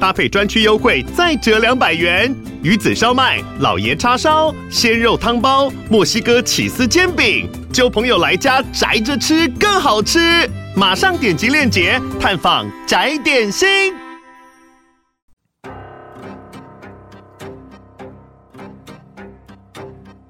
搭配专区优惠再折两百元。鱼子烧麦、老爷叉烧、鲜肉汤包、墨西哥起司煎饼，揪朋友来家宅着吃更好吃。马上点击链接探访宅点心。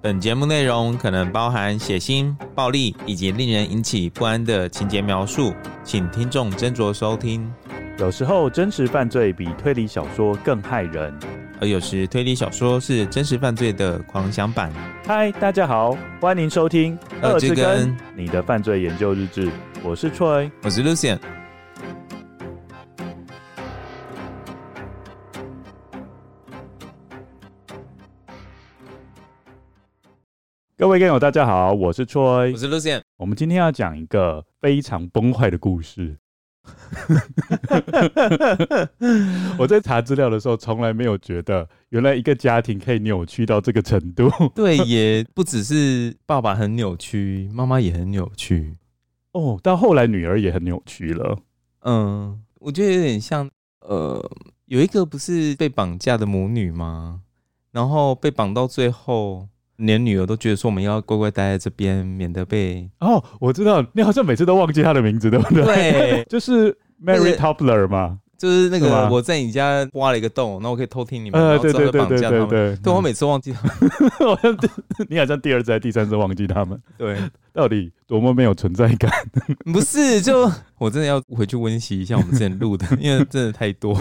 本节目内容可能包含血腥、暴力以及令人引起不安的情节描述，请听众斟酌收听。有时候真实犯罪比推理小说更害人，而有时推理小说是真实犯罪的狂想版。嗨，大家好，欢迎收听《二之根你的犯罪研究日志》。我是 Troy，我是 Lucien。各位观友，大家好，我是 Troy，我是 Lucien。我们今天要讲一个非常崩坏的故事。我在查资料的时候，从来没有觉得原来一个家庭可以扭曲到这个程度。对，也不只是爸爸很扭曲，妈妈也很扭曲。哦，到后来女儿也很扭曲了。嗯，我觉得有点像，呃，有一个不是被绑架的母女吗？然后被绑到最后，连女儿都觉得说我们要乖乖待在这边，免得被……哦，我知道，你好像每次都忘记她的名字，对不对？对，就是 Mary Toppler 嘛。就是那个我在你家挖了一个洞，那我可以偷听你们，然后绑架他们。对对对对对，对我每次忘记他们，好像你好像第二次第三次忘记他们。对，到底多么没有存在感？不是，就我真的要回去温习一下我们之前录的，因为真的太多。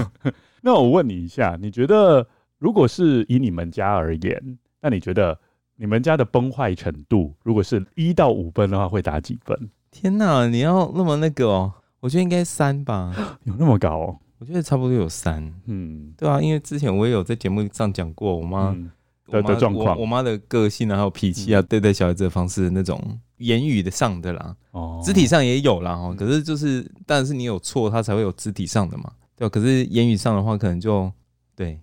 那我问你一下，你觉得如果是以你们家而言，那你觉得你们家的崩坏程度，如果是一到五分的话，会打几分？天哪，你要那么那个哦？我觉得应该三吧。有那么高哦？我觉得差不多有三，嗯，对啊，因为之前我也有在节目上讲过，我妈、嗯、的的状况，我妈的个性啊，还有脾气啊，对待小孩子的方式，那种言语的上的啦，哦，肢体上也有啦，哦，可是就是，但是你有错，他才会有肢体上的嘛，对吧？可是言语上的话，可能就对。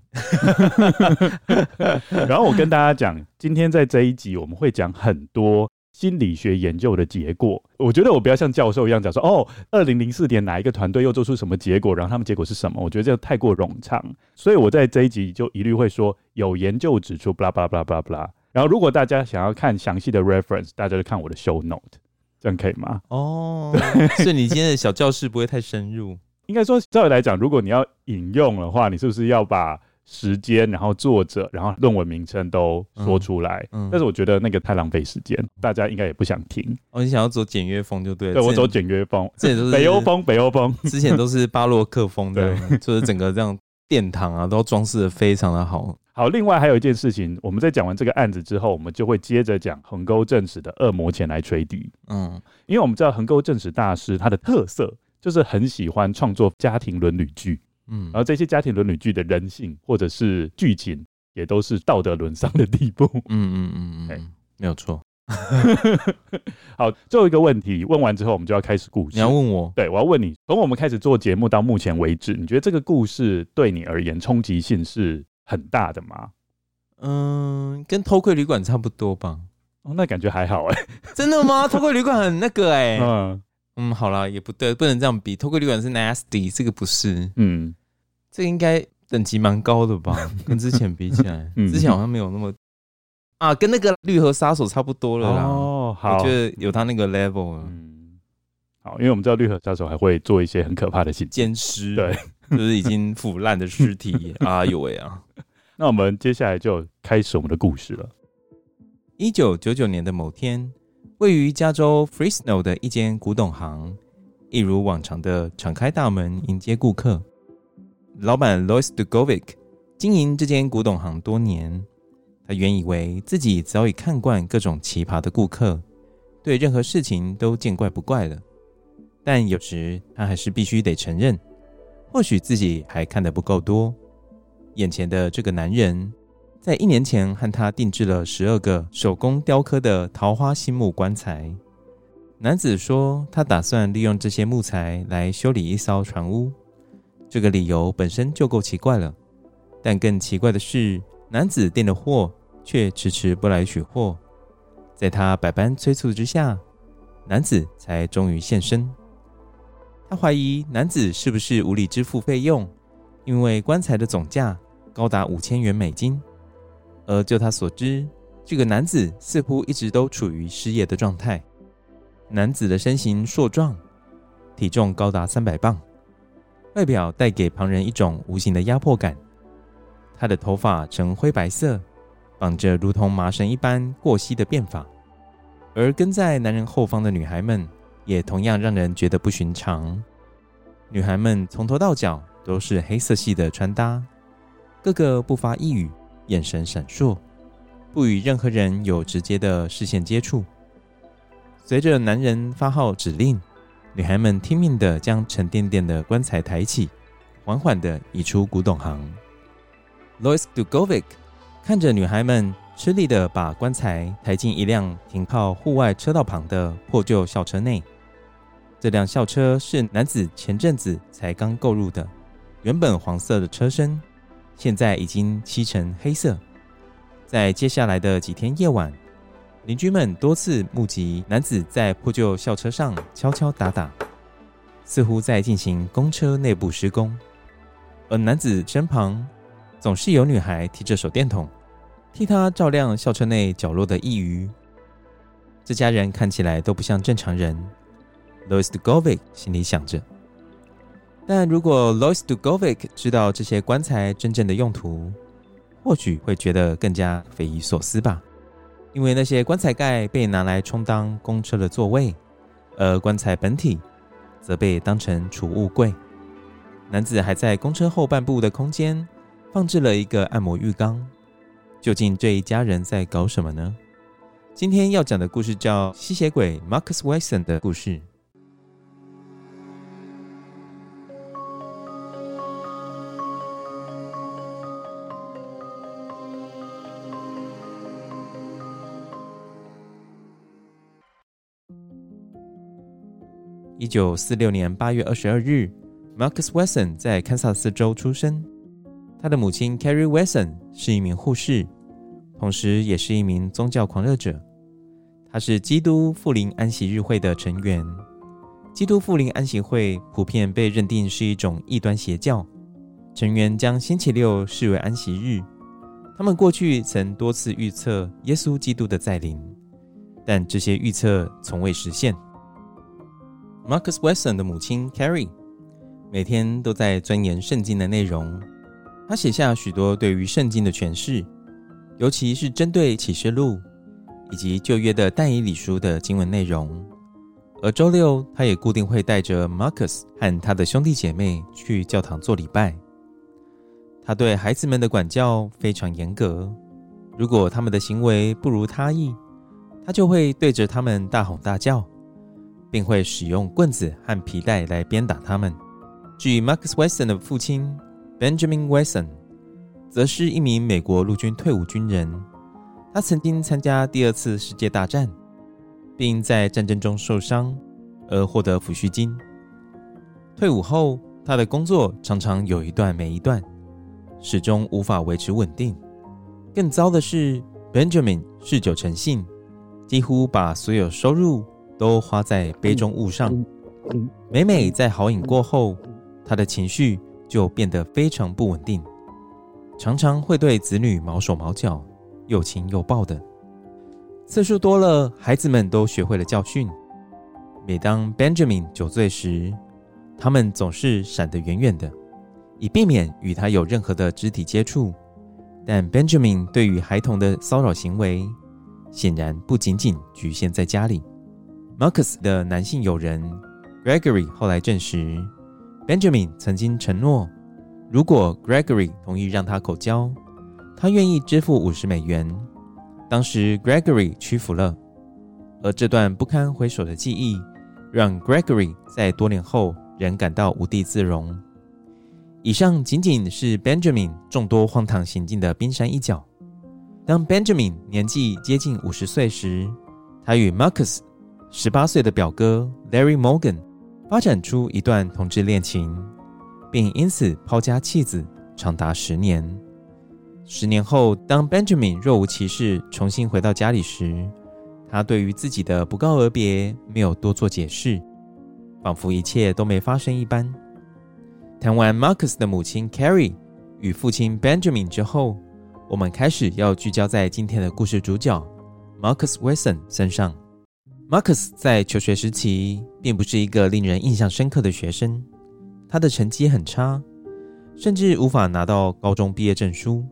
然后我跟大家讲，今天在这一集我们会讲很多。心理学研究的结果，我觉得我不要像教授一样讲说，哦，二零零四年哪一个团队又做出什么结果，然后他们结果是什么？我觉得这太过冗长，所以我在这一集就一律会说，有研究指出，blah blah blah blah blah。然后如果大家想要看详细的 reference，大家就看我的 show note，这样可以吗？哦，所以你今天的小教室不会太深入。应该说，照理来讲，如果你要引用的话，你是不是要把时间，然后作者，然后论文名称都说出来，嗯嗯、但是我觉得那个太浪费时间，大家应该也不想听。哦，你想要走简约风就对了。对，我走简约风，这也都是北欧风，北欧风。之前都是巴洛克风的，对就是整个这样殿堂啊，都装饰的非常的好。好，另外还有一件事情，我们在讲完这个案子之后，我们就会接着讲横沟正史的恶魔前来吹笛。嗯，因为我们知道横沟正史大师他的特色就是很喜欢创作家庭伦理剧。嗯，然后这些家庭伦理剧的人性或者是剧情，也都是道德沦丧的地步。嗯嗯嗯嗯，欸、没有错。好，最后一个问题问完之后，我们就要开始故事。你要问我？对，我要问你，从我们开始做节目到目前为止，你觉得这个故事对你而言冲击性是很大的吗？嗯，跟偷窥旅馆差不多吧。哦，那感觉还好哎、欸。真的吗？偷窥旅馆很那个哎、欸。嗯。嗯，好啦，也不对，不能这样比。偷窥旅馆是 nasty，这个不是。嗯，这个应该等级蛮高的吧？跟之前比起来，嗯、之前好像没有那么啊，跟那个绿河杀手差不多了啦。哦，好，我觉得有他那个 level 了。嗯，好，因为我们知道绿河杀手还会做一些很可怕的事情，奸尸，对，就是已经腐烂的尸体。啊 呦喂啊！那我们接下来就开始我们的故事了。一九九九年的某天。位于加州 Fresno 的一间古董行，一如往常的敞开大门迎接顾客。老板 Lois Dugovic 经营这间古董行多年，他原以为自己早已看惯各种奇葩的顾客，对任何事情都见怪不怪了。但有时他还是必须得承认，或许自己还看得不够多。眼前的这个男人。在一年前，和他定制了十二个手工雕刻的桃花心木棺材。男子说他打算利用这些木材来修理一艘船屋。这个理由本身就够奇怪了，但更奇怪的是，男子订的货却迟迟不来取货。在他百般催促之下，男子才终于现身。他怀疑男子是不是无力支付费用，因为棺材的总价高达五千元美金。而就他所知，这个男子似乎一直都处于失业的状态。男子的身形硕壮，体重高达三百磅。外表带给旁人一种无形的压迫感。他的头发呈灰白色，绑着如同麻绳一般过膝的辫发，而跟在男人后方的女孩们也同样让人觉得不寻常。女孩们从头到脚都是黑色系的穿搭，个个不发一语，眼神闪烁，不与任何人有直接的视线接触。随着男人发号指令。女孩们听命地将沉甸甸的棺材抬起，缓缓地移出古董行。Louis Dugovic 看着女孩们吃力地把棺材抬进一辆停靠户外车道旁的破旧校车内。这辆校车是男子前阵子才刚购入的，原本黄色的车身，现在已经漆成黑色。在接下来的几天夜晚，邻居们多次目击男子在破旧校车上敲敲打打，似乎在进行公车内部施工。而男子身旁总是有女孩提着手电筒，替他照亮校车内角落的异余。这家人看起来都不像正常人，Louis Dubkovic 心里想着。但如果 Lois Dugovic 知道这些棺材真正的用途，或许会觉得更加匪夷所思吧。因为那些棺材盖被拿来充当公车的座位，而棺材本体则被当成储物柜。男子还在公车后半部的空间放置了一个按摩浴缸。究竟这一家人在搞什么呢？今天要讲的故事叫《吸血鬼 Marcus Wilson 的故事》。一九四六年八月二十二日，Marcus Wesson 在堪萨斯州出生。他的母亲 Carrie Wesson 是一名护士，同时也是一名宗教狂热者。他是基督复临安息日会的成员。基督复临安息会普遍被认定是一种异端邪教，成员将星期六视为安息日。他们过去曾多次预测耶稣基督的再临，但这些预测从未实现。Marcus Wesson 的母亲 Carrie 每天都在钻研圣经的内容。她写下许多对于圣经的诠释，尤其是针对启示录以及旧约的但以理书的经文内容。而周六，他也固定会带着 Marcus 和他的兄弟姐妹去教堂做礼拜。他对孩子们的管教非常严格，如果他们的行为不如他意，他就会对着他们大吼大叫。并会使用棍子和皮带来鞭打他们。至于 Marcus Wesson 的父亲 Benjamin Wesson，则是一名美国陆军退伍军人。他曾经参加第二次世界大战，并在战争中受伤而获得抚恤金。退伍后，他的工作常常有一段没一段，始终无法维持稳定。更糟的是，Benjamin 嗜酒成性，几乎把所有收入。都花在杯中物上。每每在好饮过后，他的情绪就变得非常不稳定，常常会对子女毛手毛脚、又亲又抱的。次数多了，孩子们都学会了教训。每当 Benjamin 酒醉时，他们总是闪得远远的，以避免与他有任何的肢体接触。但 Benjamin 对于孩童的骚扰行为，显然不仅仅局限在家里。Marcus 的男性友人 Gregory 后来证实，Benjamin 曾经承诺，如果 Gregory 同意让他口交，他愿意支付五十美元。当时 Gregory 屈服了，而这段不堪回首的记忆，让 Gregory 在多年后仍感到无地自容。以上仅仅是 Benjamin 众多荒唐行径的冰山一角。当 Benjamin 年纪接近五十岁时，他与 Marcus 十八岁的表哥 Larry Morgan 发展出一段同志恋情，并因此抛家弃子长达十年。十年后，当 Benjamin 若无其事重新回到家里时，他对于自己的不告而别没有多做解释，仿佛一切都没发生一般。谈完 Marcus 的母亲 Carrie 与父亲 Benjamin 之后，我们开始要聚焦在今天的故事主角 Marcus Wilson 身上。Marcus 在求学时期并不是一个令人印象深刻的学生，他的成绩很差，甚至无法拿到高中毕业证书。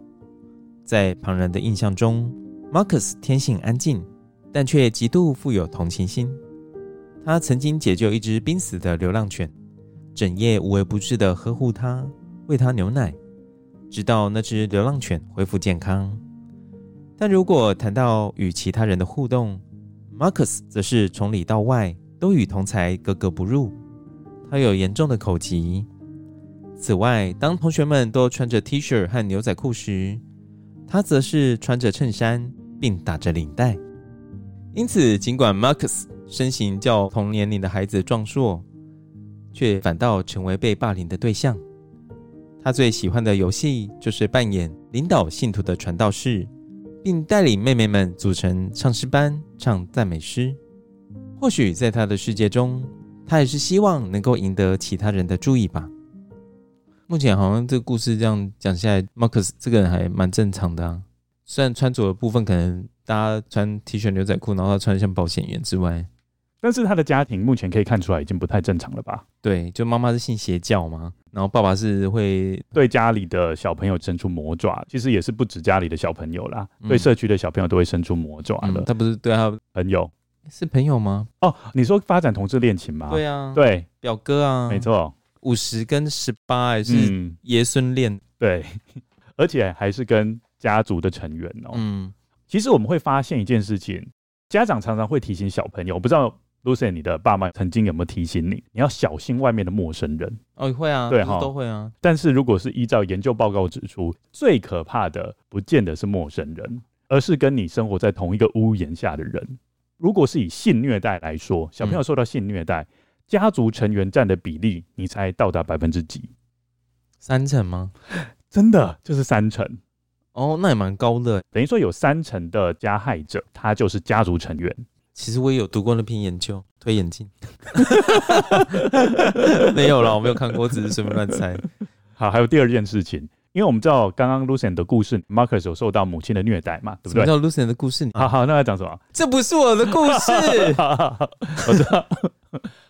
在旁人的印象中，Marcus 天性安静，但却极度富有同情心。他曾经解救一只濒死的流浪犬，整夜无微不至地呵护它，喂它牛奶，直到那只流浪犬恢复健康。但如果谈到与其他人的互动，Marcus 则是从里到外都与同侪格格不入。他有严重的口疾。此外，当同学们都穿着 T 恤和牛仔裤时，他则是穿着衬衫并打着领带，因此尽管 Marcus 身形较同年龄的孩子壮硕，却反倒成为被霸凌的对象。他最喜欢的游戏就是扮演领导信徒的传道士，并带领妹妹们组成唱诗班唱赞美诗。或许在他的世界中，他也是希望能够赢得其他人的注意吧。目前好像这个故事这样讲下来，Marcus 这个人还蛮正常的啊。虽然穿着的部分可能大家穿 T 恤牛仔裤，然后他穿像保险员之外，但是他的家庭目前可以看出来已经不太正常了吧？对，就妈妈是信邪教嘛，然后爸爸是会对家里的小朋友伸出魔爪，其实也是不止家里的小朋友啦，嗯、对社区的小朋友都会伸出魔爪的。嗯、他不是对他朋友是朋友吗？哦，你说发展同志恋情吗？对啊，对，表哥啊，没错。五十跟十八还是爷孙恋，对，而且还是跟家族的成员哦。嗯，其实我们会发现一件事情，家长常常会提醒小朋友，我不知道 Lucien 你的爸妈曾经有没有提醒你，你要小心外面的陌生人。哦，会啊，对哈，都会啊。但是如果是依照研究报告指出，最可怕的不见得是陌生人，而是跟你生活在同一个屋檐下的人。如果是以性虐待来说，小朋友受到性虐待。嗯家族成员占的比例，你猜到达百分之几？三成吗？真的就是三成哦，那也蛮高的。等于说有三成的加害者，他就是家族成员。其实我也有读过那篇研究，推眼镜。没有啦，我没有看过，只是随便乱猜。好，还有第二件事情。因为我们知道刚刚 Lucien 的故事，Marcus 有受到母亲的虐待嘛，对不对？知道 Lucien 的故事，好好，那要讲什么？这不是我的故事。我知道，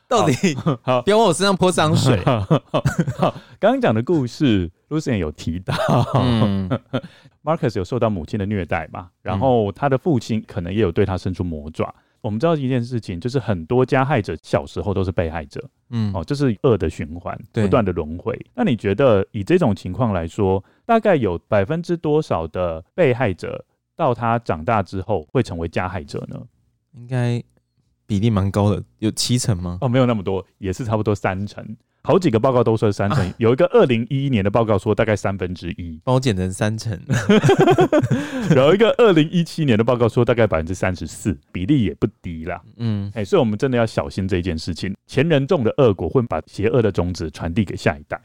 到底好，别往我身上泼脏水。刚刚讲的故事，Lucien 有提到，嗯，Marcus 有受到母亲的虐待嘛，然后他的父亲可能也有对他伸出魔爪。我们知道一件事情，就是很多加害者小时候都是被害者，嗯，哦，这是恶的循环，不断的轮回。那你觉得以这种情况来说，大概有百分之多少的被害者到他长大之后会成为加害者呢？应该比例蛮高的，有七成吗？哦，没有那么多，也是差不多三成。好几个报告都说三成，啊、有一个二零一一年的报告说大概三分之一，帮我减成三成。有一个二零一七年的报告说大概百分之三十四，比例也不低啦。嗯，哎，所以我们真的要小心这件事情。前人种的恶果会把邪恶的种子传递给下一代。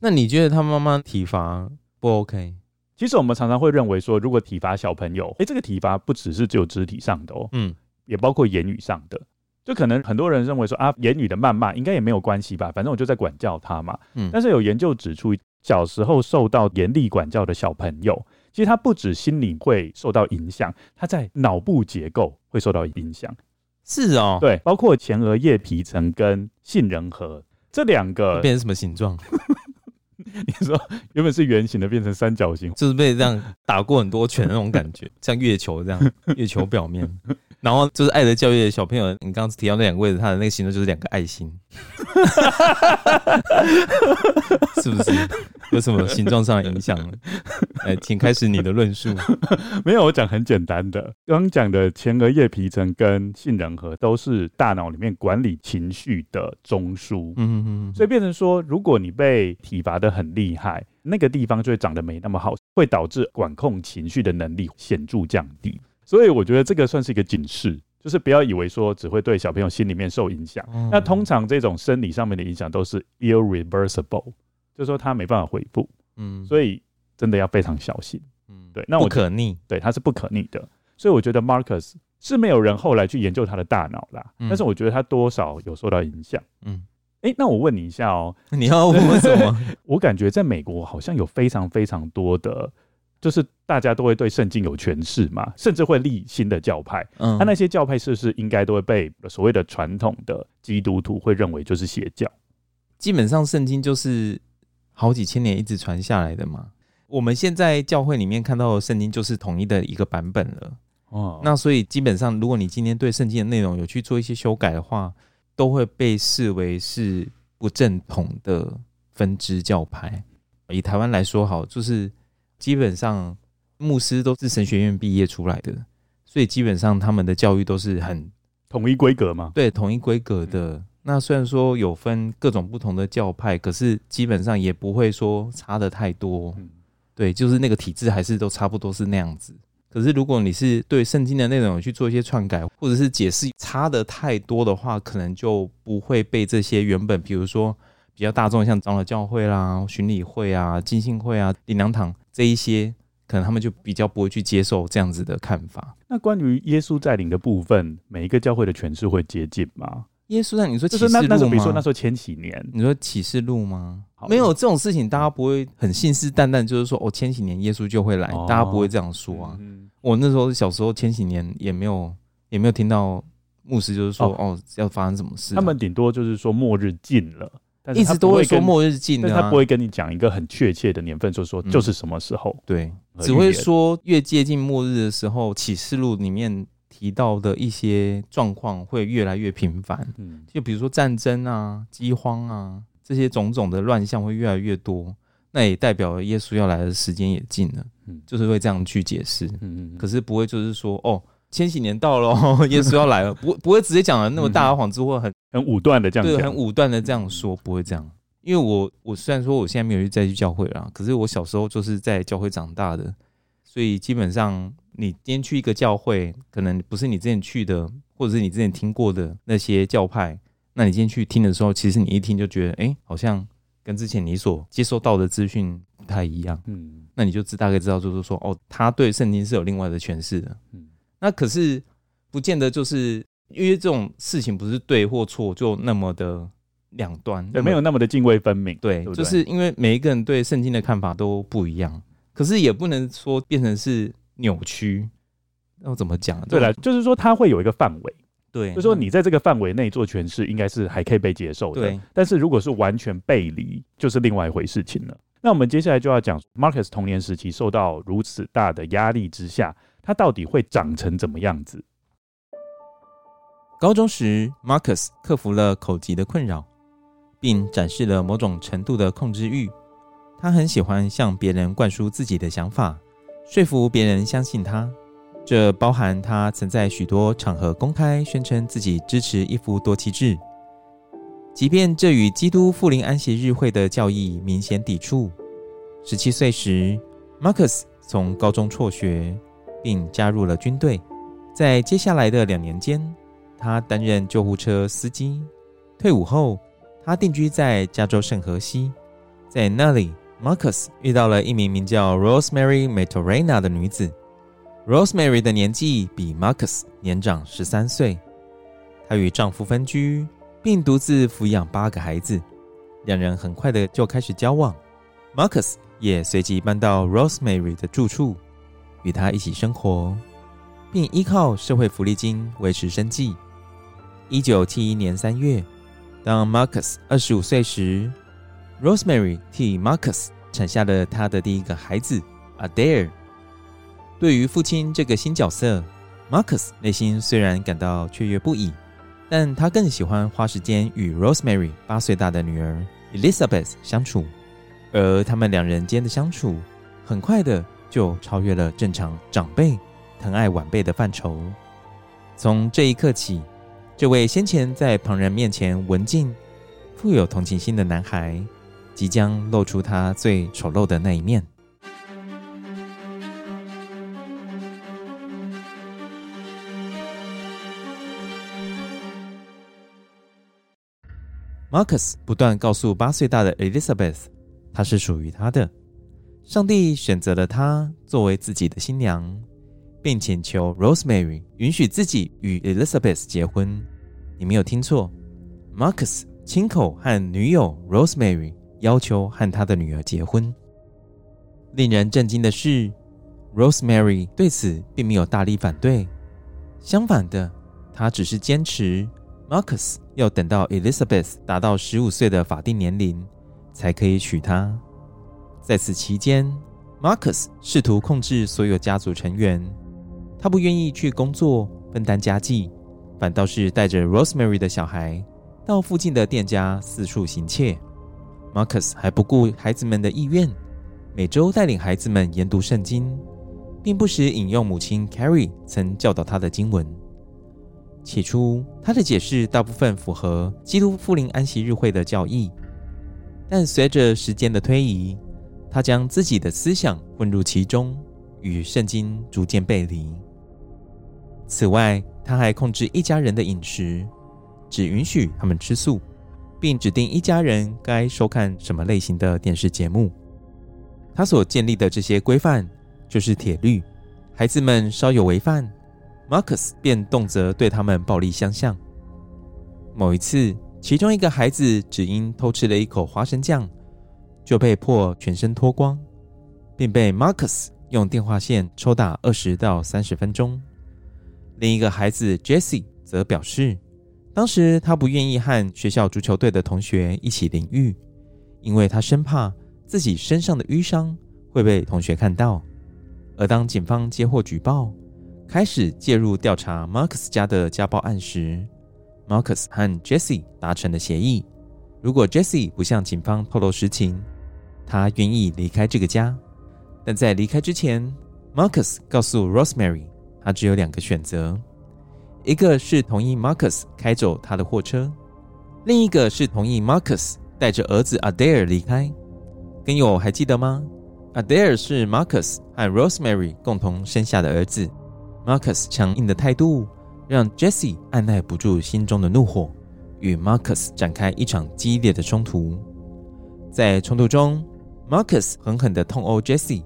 那你觉得他妈妈体罚不 OK？其实我们常常会认为说，如果体罚小朋友，哎，这个体罚不只是只有肢体上的哦，嗯，也包括言语上的。就可能很多人认为说啊，言语的谩骂应该也没有关系吧，反正我就在管教他嘛。嗯，但是有研究指出，小时候受到严厉管教的小朋友，其实他不止心理会受到影响，他在脑部结构会受到影响。是哦，对，包括前额叶皮层跟杏仁核这两个变成什么形状？你说原本是圆形的变成三角形，就是被这样打过很多拳那种感觉，像月球这样，月球表面。然后就是爱的教育的小朋友，你刚刚提到那两个位置，它的那个形状就是两个爱心，是不是？有什么形状上的影响？哎，请开始你的论述。没有，我讲很简单的。刚刚讲的前额叶皮层跟杏仁核都是大脑里面管理情绪的中枢。嗯嗯嗯。所以变成说，如果你被体罚的很厉害，那个地方就会长得没那么好，会导致管控情绪的能力显著降低。所以我觉得这个算是一个警示，就是不要以为说只会对小朋友心里面受影响。嗯、那通常这种生理上面的影响都是 irreversible，就是说他没办法恢复。嗯，所以真的要非常小心。嗯，对，那我不可逆，对，它是不可逆的。所以我觉得 Marcus 是没有人后来去研究他的大脑啦，嗯、但是我觉得他多少有受到影响。嗯，哎、欸，那我问你一下哦、喔，你要问我什么？我感觉在美国好像有非常非常多的。就是大家都会对圣经有诠释嘛，甚至会立新的教派。嗯，那那些教派是不是应该都会被所谓的传统的基督徒会认为就是邪教？基本上圣经就是好几千年一直传下来的嘛。我们现在教会里面看到的圣经就是统一的一个版本了。哦，那所以基本上，如果你今天对圣经的内容有去做一些修改的话，都会被视为是不正统的分支教派。以台湾来说，好就是。基本上，牧师都是神学院毕业出来的，所以基本上他们的教育都是很统一规格嘛。对，统一规格的。嗯、那虽然说有分各种不同的教派，可是基本上也不会说差的太多。嗯、对，就是那个体制还是都差不多是那样子。可是如果你是对圣经的内容去做一些篡改，或者是解释差的太多的话，可能就不会被这些原本比如说比较大众像长老教会啦、巡礼会啊、浸信会啊、灵粮堂。这一些可能他们就比较不会去接受这样子的看法。那关于耶稣在领的部分，每一个教会的诠释会接近吗？耶稣在，你说启示录吗？那时候比如说那时候千禧年，你说启示录吗？没有这种事情，大家不会很信誓旦旦，就是说哦，千禧年耶稣就会来，哦、大家不会这样说啊。嗯、我那时候小时候千禧年也没有也没有听到牧师就是说哦，哦要发生什么事，啊，他们顶多就是说末日近了。一直都会说末日近，但他不会跟你讲一个很确切的年份，就说就是什么时候。嗯、对，只会说越接近末日的时候，启示录里面提到的一些状况会越来越频繁。嗯，就比如说战争啊、饥荒啊这些种种的乱象会越来越多，那也代表了耶稣要来的时间也近了。嗯，就是会这样去解释。嗯嗯，可是不会就是说哦。千禧年到了，耶稣要来了，不不会直接讲的那么大而谎，之或很很武断的这样，对，很武断的这样说，不会这样。因为我我虽然说我现在没有去再去教会了，可是我小时候就是在教会长大的，所以基本上你今天去一个教会，可能不是你之前去的，或者是你之前听过的那些教派，那你今天去听的时候，其实你一听就觉得，哎，好像跟之前你所接收到的资讯不太一样，嗯，那你就知大概知道，就是说，哦，他对圣经是有另外的诠释的，嗯。那可是不见得就是因为这种事情不是对或错就那么的两端，对，没有那么的泾渭分明。对，对对，就是因为每一个人对圣经的看法都不一样，可是也不能说变成是扭曲。那我怎么讲？对了，就是说它会有一个范围，对，就是说你在这个范围内做诠释，应该是还可以被接受的。对，但是如果是完全背离，就是另外一回事情了。那我们接下来就要讲 Marcus 童年时期受到如此大的压力之下。他到底会长成怎么样子？高中时，Marcus 克服了口疾的困扰，并展示了某种程度的控制欲。他很喜欢向别人灌输自己的想法，说服别人相信他。这包含他曾在许多场合公开宣称自己支持一夫多妻制，即便这与基督复临安息日会的教义明显抵触。十七岁时，Marcus 从高中辍学。并加入了军队。在接下来的两年间，他担任救护车司机。退伍后，他定居在加州圣荷西。在那里，Marcus 遇到了一名名叫 Rosemary m a t o r e n a 的女子。Rosemary 的年纪比 Marcus 年长十三岁。她与丈夫分居，并独自抚养八个孩子。两人很快的就开始交往。Marcus 也随即搬到 Rosemary 的住处。与她一起生活，并依靠社会福利金维持生计。一九七一年三月，当 Marcus 二十五岁时，Rosemary 替 Marcus 产下了他的第一个孩子 Adair。对于父亲这个新角色，Marcus 内心虽然感到雀跃不已，但他更喜欢花时间与 Rosemary 八岁大的女儿 Elizabeth 相处，而他们两人间的相处很快的。就超越了正常长辈疼爱晚辈的范畴。从这一刻起，这位先前在旁人面前文静、富有同情心的男孩，即将露出他最丑陋的那一面。Marcus 不断告诉八岁大的 Elizabeth 他是属于她的，上帝选择了她作为自己的新娘，并请求 Rosemary 允许自己与 Elizabeth 结婚。你没有听错，Marcus 亲口和女友 Rosemary 要求和他的女儿结婚。令人震惊的是，Rosemary 对此并没有大力反对，相反的，她只是坚持 Marcus 要等到 Elizabeth 达到十五岁的法定年龄才可以娶她。在此期间，Marcus 试图控制所有家族成员，他不愿意去工作分担家计。反倒是带着 Rosemary 的小孩到附近的店家四处行窃。Marcus 还不顾孩子们的意愿，每周带领孩子们研读圣经，并不时引用母亲 Carrie 曾教导他的经文。起初，他的解释大部分符合基督复临安息日会的教义，但随着时间的推移，他将自己的思想混入其中，与圣经逐渐背离。此外，他还控制一家人的饮食，只允许他们吃素，并指定一家人该收看什么类型的电视节目。他所建立的这些规范就是铁律。孩子们稍有违犯，Marcus 便动辄对他们暴力相向。某一次，其中一个孩子只因偷吃了一口花生酱，就被迫全身脱光，并被 Marcus 用电话线抽打二十到三十分钟。另一个孩子 Jesse 则表示，当时他不愿意和学校足球队的同学一起淋浴，因为他生怕自己身上的瘀伤会被同学看到。而当警方接获举报，开始介入调查 Marcus 家的家暴案时，Marcus 和 Jesse 达成了协议：如果 Jesse 不向警方透露实情，他愿意离开这个家。但在离开之前，Marcus 告诉 Rosemary。他只有两个选择，一个是同意 Marcus 开走他的货车，另一个是同意 Marcus 带着儿子 Adair 离开。跟友还记得吗？Adair 是 Marcus 和 Rosemary 共同生下的儿子。Marcus 强硬的态度让 Jessie 按捺不住心中的怒火，与 Marcus 展开一场激烈的冲突。在冲突中，Marcus 狠狠地痛殴 Jessie。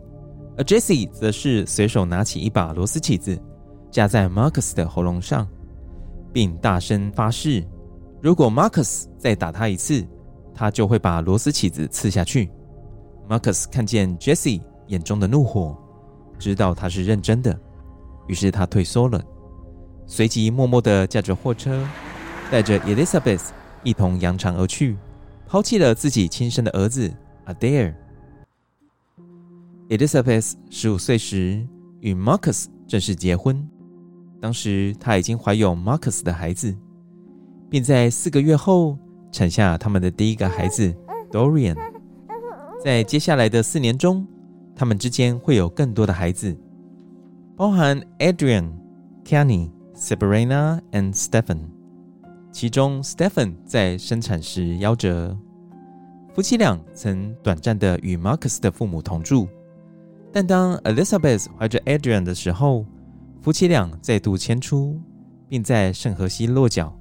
而 Jesse 则是随手拿起一把螺丝起子，架在 Marcus 的喉咙上，并大声发誓：如果 Marcus 再打他一次，他就会把螺丝起子刺下去。Marcus 看见 Jesse 眼中的怒火，知道他是认真的，于是他退缩了，随即默默地驾着货车，带着 Elizabeth 一同扬长而去，抛弃了自己亲生的儿子 Adair。Elizabeth 十五岁时与 Marcus 正式结婚，当时她已经怀有 Marcus 的孩子，并在四个月后产下他们的第一个孩子 Dorian。在接下来的四年中，他们之间会有更多的孩子，包含 Adrian、Kenny、Sabrina and Stephen。其中 Stephen 在生产时夭折。夫妻俩曾短暂的与 Marcus 的父母同住。但当 Elizabeth 怀着 Adrian 的时候，夫妻俩再度迁出，并在圣荷西落脚。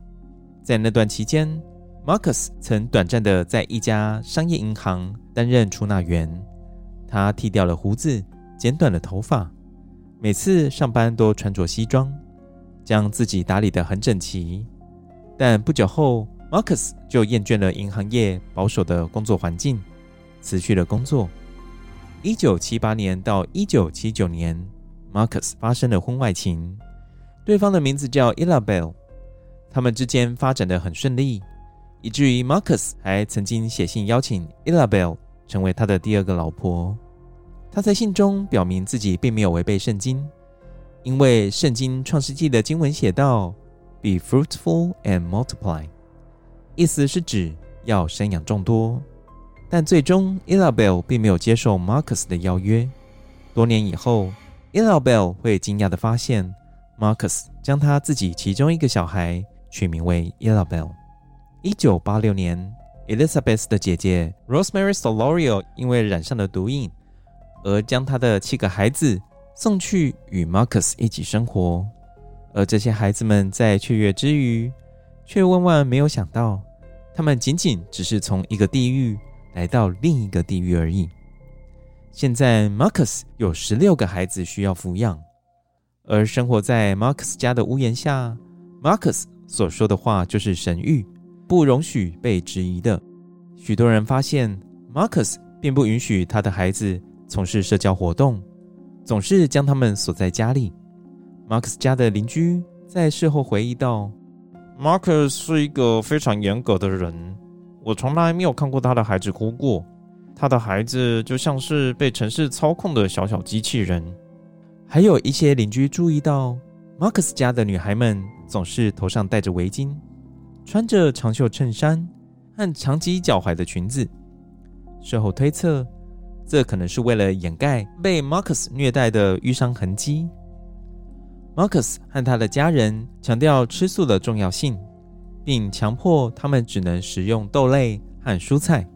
在那段期间，Marcus 曾短暂的在一家商业银行担任出纳员。他剃掉了胡子，剪短了头发，每次上班都穿着西装，将自己打理得很整齐。但不久后，Marcus 就厌倦了银行业保守的工作环境，辞去了工作。一九七八年到一九七九年，Marcus 发生了婚外情，对方的名字叫 Illabel。他们之间发展得很顺利，以至于 Marcus 还曾经写信邀请 Illabel 成为他的第二个老婆。他在信中表明自己并没有违背圣经，因为圣经创世纪的经文写道：“Be fruitful and multiply”，意思是指要生养众多。但最终，Illabel 并没有接受 Marcus 的邀约。多年以后，Illabel 会惊讶地发现，Marcus 将他自己其中一个小孩取名为 Illabel。一九八六年，Elizabeth 的姐姐 Rosemary Solorio 因为染上了毒瘾，而将她的七个孩子送去与 Marcus 一起生活。而这些孩子们在雀跃之余，却万万没有想到他们仅仅只是从一个地狱来到另一个地狱而已。现在，Marcus 有十六个孩子需要抚养，而生活在 Marcus 家的屋檐下，Marcus 所说的话就是神谕，不容许被质疑的。许多人发现，Marcus 并不允许他的孩子从事社交活动，总是将他们锁在家里。Marcus 家的邻居在事后回忆道：“Marcus 是一个非常严格的人，我从来没有看过他的孩子哭过。他的孩子就像是被城市操控的小小机器人。”还有一些邻居注意到，Marcus 家的女孩们总是头上戴着围巾，穿着长袖衬衫。和长及脚踝的裙子，事后推测，这可能是为了掩盖被 Marcus 虐待的淤伤痕迹。Marcus 和他的家人强调吃素的重要性，并强迫他们只能食用豆类和蔬菜，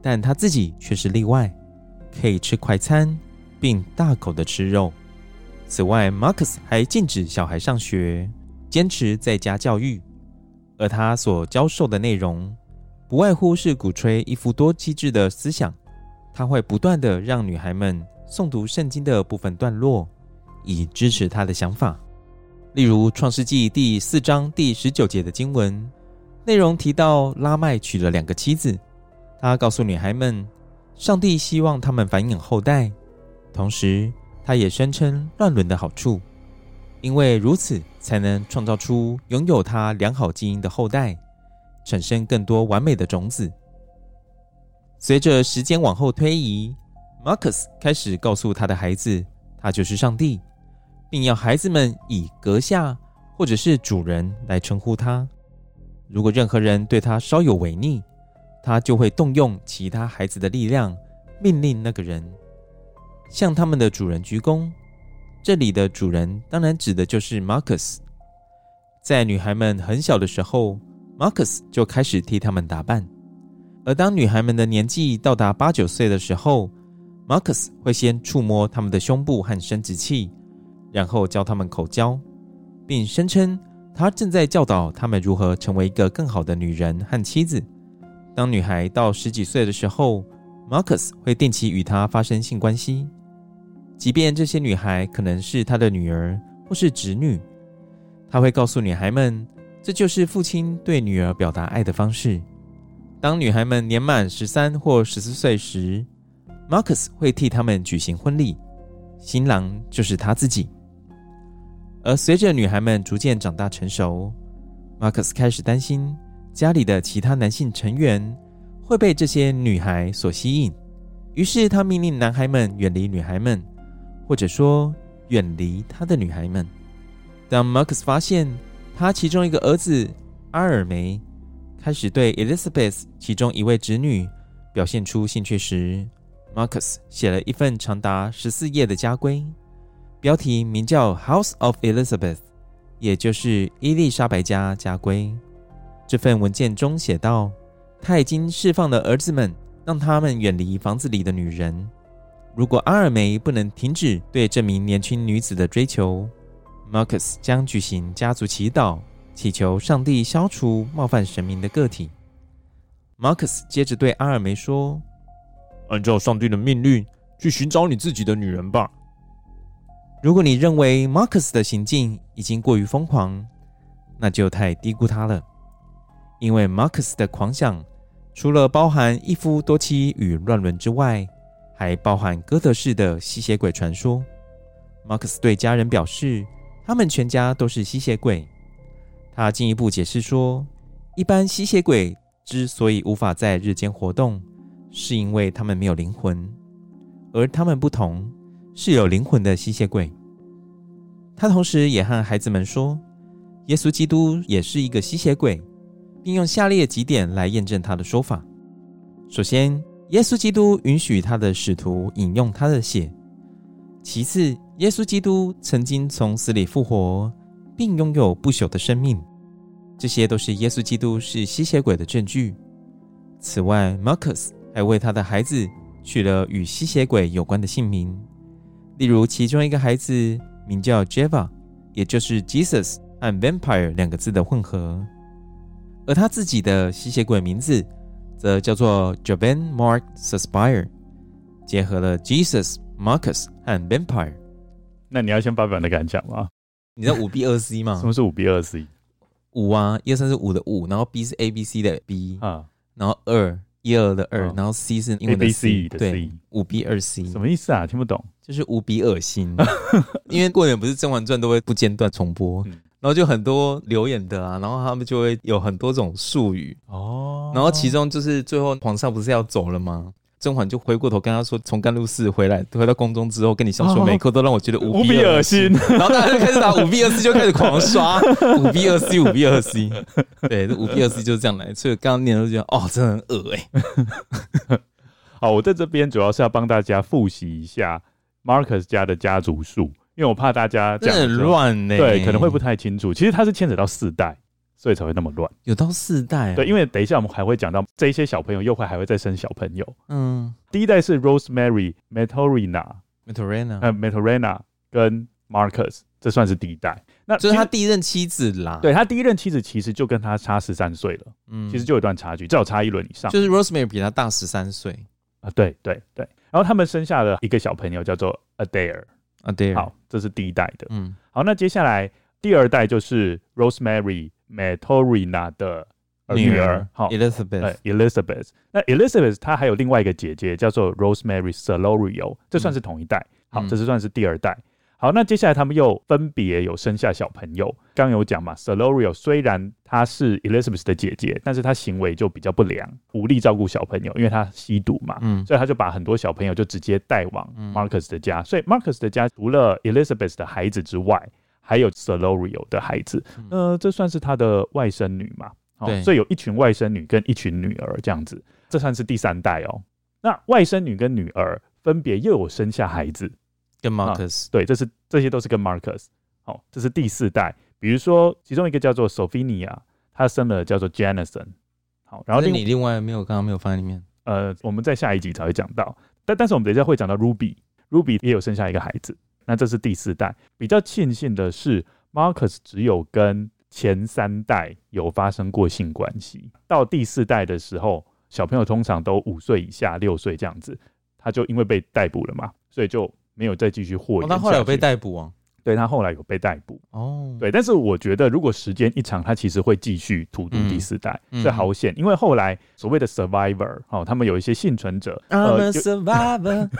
但他自己却是例外，可以吃快餐，并大口的吃肉。此外，Marcus 还禁止小孩上学，坚持在家教育，而他所教授的内容，不外乎是鼓吹一夫多妻制的思想，他会不断的让女孩们诵读圣经的部分段落，以支持他的想法。例如《创世纪》第四章第十九节的经文，内容提到拉麦娶了两个妻子，他告诉女孩们，上帝希望他们繁衍后代，同时他也声称乱伦的好处，因为如此才能创造出拥有他良好基因的后代。产生更多完美的种子。随着时间往后推移，Marcus 开始告诉他的孩子，他就是上帝，并要孩子们以阁下或者是主人来称呼他。如果任何人对他稍有违逆，他就会动用其他孩子的力量，命令那个人向他们的主人鞠躬。这里的主人当然指的就是 Marcus。在女孩们很小的时候，Marcus 就开始替他们打扮，而当女孩们的年纪到达八九岁的时候，Marcus 会先触摸他们的胸部和生殖器，然后教他们口交，并声称他正在教导他们如何成为一个更好的女人和妻子。当女孩到十几岁的时候，Marcus 会定期与她发生性关系，即便这些女孩可能是他的女儿或是侄女，他会告诉女孩们。这就是父亲对女儿表达爱的方式。当女孩们年满十三或十四岁时，Marcus 会替她们举行婚礼，新郎就是他自己。而随着女孩们逐渐长大成熟，Marcus 开始担心家里的其他男性成员会被这些女孩所吸引，于是他命令男孩们远离女孩们，或者说远离他的女孩们。当 Marcus 发现，他其中一个儿子阿尔梅开始对 Elizabeth 其中一位侄女表现出兴趣时，Marcus 写了一份长达十四页的家规，标题名叫《House of Elizabeth》，也就是伊丽莎白家家规。这份文件中写道，他已经释放了儿子们，让他们远离房子里的女人。如果阿尔梅不能停止对这名年轻女子的追求，Marcus 将举行家族祈祷，祈求上帝消除冒犯神明的个体。Marcus 接着对阿尔梅说：“按照上帝的命令，去寻找你自己的女人吧。如果你认为 Marcus 的行径已经过于疯狂，那就太低估他了。因为 Marcus 的狂想，除了包含一夫多妻与乱伦之外，还包含哥德式的吸血鬼传说。Marcus 对家人表示。”他们全家都是吸血鬼。他进一步解释说，一般吸血鬼之所以无法在日间活动，是因为他们没有灵魂，而他们不同，是有灵魂的吸血鬼。他同时也和孩子们说，耶稣基督也是一个吸血鬼，并用下列几点来验证他的说法：首先，耶稣基督允许他的使徒饮用他的血；其次，耶稣基督曾经从死里复活，并拥有不朽的生命，这些都是耶稣基督是吸血鬼的证据。此外，Marcus 还为他的孩子取了与吸血鬼有关的姓名，例如其中一个孩子名叫 Java，也就是 Jesus 和 Vampire 两个字的混合。而他自己的吸血鬼名字则叫做 Javan Mark Suspire，结合了 Jesus、Marcus 和 Vampire。那你要先发表你的感想吗？你知道五 B 二 C 吗？什么是五 B 二 C？五啊，一二三是五的五，然后 B 是 A B C 的 B 啊，然后二一二的二，哦。然后 C 是英文的 C C 对，五 B 二 C 什么意思啊？听不懂。就是无比恶心，因为过年不是《甄嬛传》都会不间断重播，嗯。然后就很多留言的啊，然后他们就会有很多种术语。哦。然后其中就是最后皇上不是要走了吗？甄嬛就回过头跟他说，从甘露寺回来，回到宫中之后，跟你相处每一刻都让我觉得无比恶心。然后大家就开始打五 B 二 C，就开始狂刷五 B 二 C，五 B 二 C。对，这五 B 二 C 就是这样来。所以刚刚念的都觉得，哦，真的很恶哎、欸。好，我在这边主要是要帮大家复习一下 Marcus 家的家族树，因为我怕大家这样很乱呢。对，可能会不太清楚。其实它是牵扯到四代，所以才会那么乱。有到四代、啊？对，因为等一下我们还会讲到这一些小朋友又会还会再生小朋友。嗯，第一代是 Rosemary Matorina，Matorina，Matorena，呃，Matorena 跟 Marcus，这算是第一代。那就是他第一任妻子啦。对，他第一任妻子其实就跟他差十三岁了，嗯，其实就有一段差距，至少差一轮以上。就是 Rosemary 比他大十三岁啊，对对对。然后他们生下了一个小朋友，叫做 Adair。啊，对，好，这是第一代的。嗯，好，那接下来第二代就是 Rosemary Matorina 的女儿，好，Elizabeth，呃，Elizabeth。那 Elizabeth 她还有另外一个姐姐叫做 Rosemary Solorio，这算是同一代。好，这是算是第二代。好，那接下来他们又分别有生下小朋友。刚有讲嘛，Solorio 虽然她是 Elizabeth 的姐姐，但是她行为就比较不良，无力照顾小朋友，因为她吸毒嘛，嗯，所以她就把很多小朋友就直接带往 Marcus 的家。所以 Marcus 的家除了 Elizabeth 的孩子之外，还有 Solorio 的孩子。呃，这算是他的外甥女嘛？对，所以有一群外甥女跟一群女儿这样子，这算是第三代哦。那外甥女跟女儿分别又有生下孩子，跟 Marcus，对，这是这些都是跟 Marcus。好，这是第四代。比如说，其中一个叫做 Sophia，她生了叫做 Janison。好，然后你另外没有，刚刚没有放在里面。呃，我们在下一集才会讲到，但但是我们等一下会讲到 Ruby，Ruby 也有生下一个孩子。那这是第四代。比较庆幸的是，Marcus 只有跟前三代有发生过性关系，到第四代的时候，小朋友通常都五岁以下、六岁这样子，他就因为被逮捕了嘛，所以就没有再继续获哦。那后来有被逮捕啊？对，他后来有被逮捕。哦，对，但是我觉得如果时间一长，他其实会继续荼毒第四代，这、嗯、好险，因为后来所谓的 survivor 哦，他们有一些幸存者，I'm a survivor，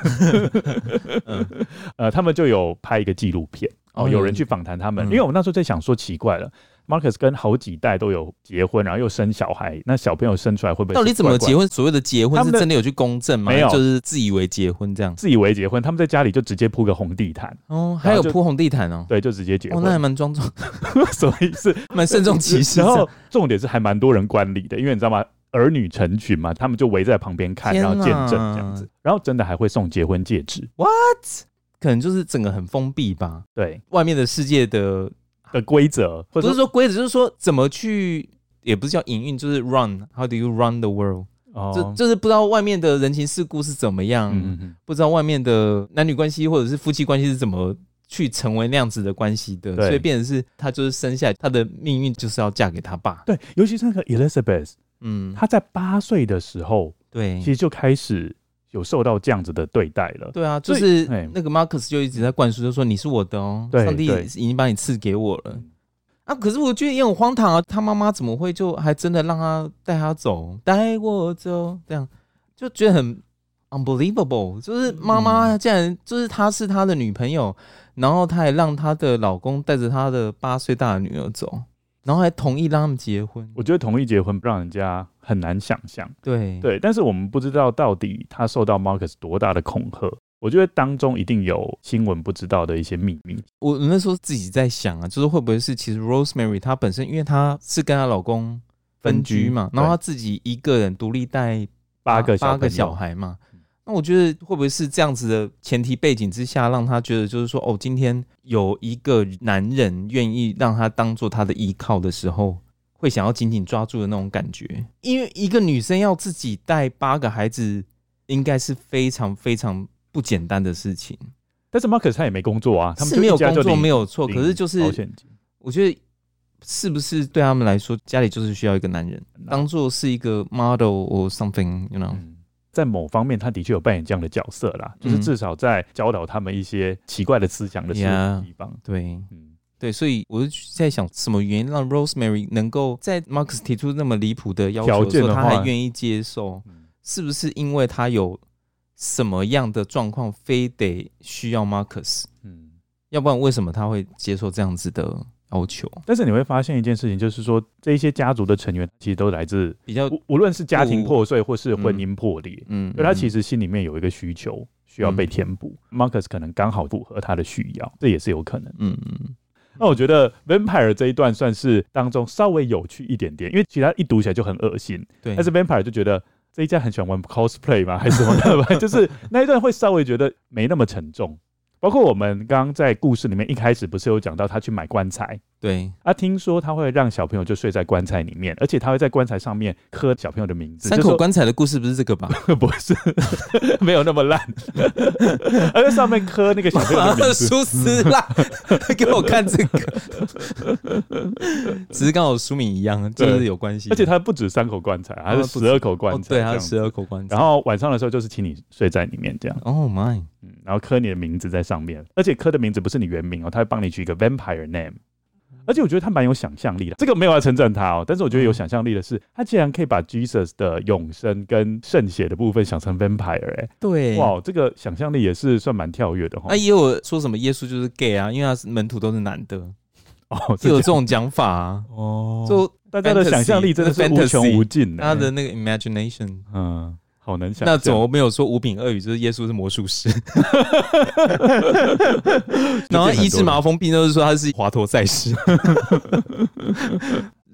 呃，他们就有拍一个纪录片。哦，有人去访谈他们，嗯，因为我那时候在想说，奇怪了，Marcus 跟好几代都有结婚，然后又生小孩，那小朋友生出来会不会怪怪？到底怎么结婚？所谓的结婚是真的有去公证吗？没有，就是自以为结婚这样。自以为结婚，他们在家里就直接铺个红地毯。哦，还有铺红地毯哦。对，就直接结婚。哦，那还蛮庄重，所以是 蛮慎重其事。然后重点是还蛮多人观礼的，因为你知道吗？儿女成群嘛，他们就围在旁边看，然后见证这样子，然后真的还会送结婚戒指。What？可能就是整个很封闭吧，对外面的世界的的规则，不是说规则，就是说怎么去，也不是叫营运，就是 run，how do you run the world？哦，就就是不知道外面的人情世故是怎么样，嗯嗯不知道外面的男女关系或者是夫妻关系是怎么去成为那样子的关系的，所以变成是他就是生下来，他的命运就是要嫁给他爸。对，尤其是那个 Elizabeth，嗯，他在八岁的时候，对，其实就开始。有受到这样子的对待了，对啊，就是那个 Marcus 就一直在灌输，就说你是我的哦，上帝已经把你赐给我了啊。可是我觉得也很荒唐啊，他妈妈怎么会就还真的让他带他走，带我走，这样就觉得很 unbelievable。就是妈妈竟然就是她是他的女朋友，然后她还让她的老公带着她的八岁大的女儿走。然后还同意让他们结婚，我觉得同意结婚不让人家很难想象。对对，但是我们不知道到底他受到 Marcus 多大的恐吓。我觉得当中一定有新闻不知道的一些秘密。我那时候自己在想啊，就是会不会是其实 Rosemary 她本身，因为她是跟她老公分居嘛，然后她自己一个人独立带八个八个小孩嘛。那我觉得会不会是这样子的前提背景之下，让她觉得就是说，哦，今天有一个男人愿意让她当做她的依靠的时候，会想要紧紧抓住的那种感觉。因为一个女生要自己带八个孩子，应该是非常非常不简单的事情。但是 Marcus 他也没工作啊，他们是没有工作没有错，可是就是。我觉得是不是对他们来说，家里就是需要一个男人，当做是一个 model or something，you know？、嗯、在某方面，他的确有扮演这样的角色啦，嗯、就是至少在教导他们一些奇怪的思想的地方。Yeah, 对，嗯，对，所以我就在想，什么原因让 Rosemary 能够在 Marcus 提出那么离谱的要求的时候，他还愿意接受？是不是因为他有什么样的状况，非得需要 Marcus？嗯，要不然为什么他会接受这样子的？要求，但是你会发现一件事情，就是说这一些家族的成员其实都来自比较，无论是家庭破碎或是婚姻破裂，嗯，所以他其实心里面有一个需求需要被填补。嗯、Marcus 可能刚好符合他的需要，这也是有可能。嗯嗯。那我觉得 Vampire 这一段算是当中稍微有趣一点点，因为其他一读起来就很恶心。对。但是 Vampire 就觉得这一家很喜欢玩 cosplay 吗？还是什么的吧？就是那一段会稍微觉得没那么沉重。包括我们刚刚在故事里面一开始不是有讲到他去买棺材，对，啊，听说他会让小朋友就睡在棺材里面，而且他会在棺材上面刻小朋友的名字。三口棺材的故事不是这个吧？不是，没有那么烂，而在上面刻那个小朋友的名字。书撕烂，给我看这个，只是刚好书名一样，就是有关系。而且他不止三口棺材，还是十二口棺材，对，还是十二口棺材。然后晚上的时候就是请你睡在里面这样。Oh my。嗯，然后刻你的名字在上面，而且刻的名字不是你原名哦，他会帮你取一个 vampire name，而且我觉得他蛮有想象力的。这个没有要称赞他哦，但是我觉得有想象力的是，嗯、他竟然可以把 Jesus 的永生跟圣血的部分想成 vampire，哎，对，哇，这个想象力也是算蛮跳跃的哈。那、啊、也有说什么耶稣就是 gay 啊，因为他是门徒都是男的 哦，就有这种讲法啊。哦，就大家的想象力真的是无穷无尽的，他的那个 imagination，嗯。好难想，那怎么没有说五饼二鱼？就是耶稣是魔术师，然后医治麻风病就是说他是华佗在世。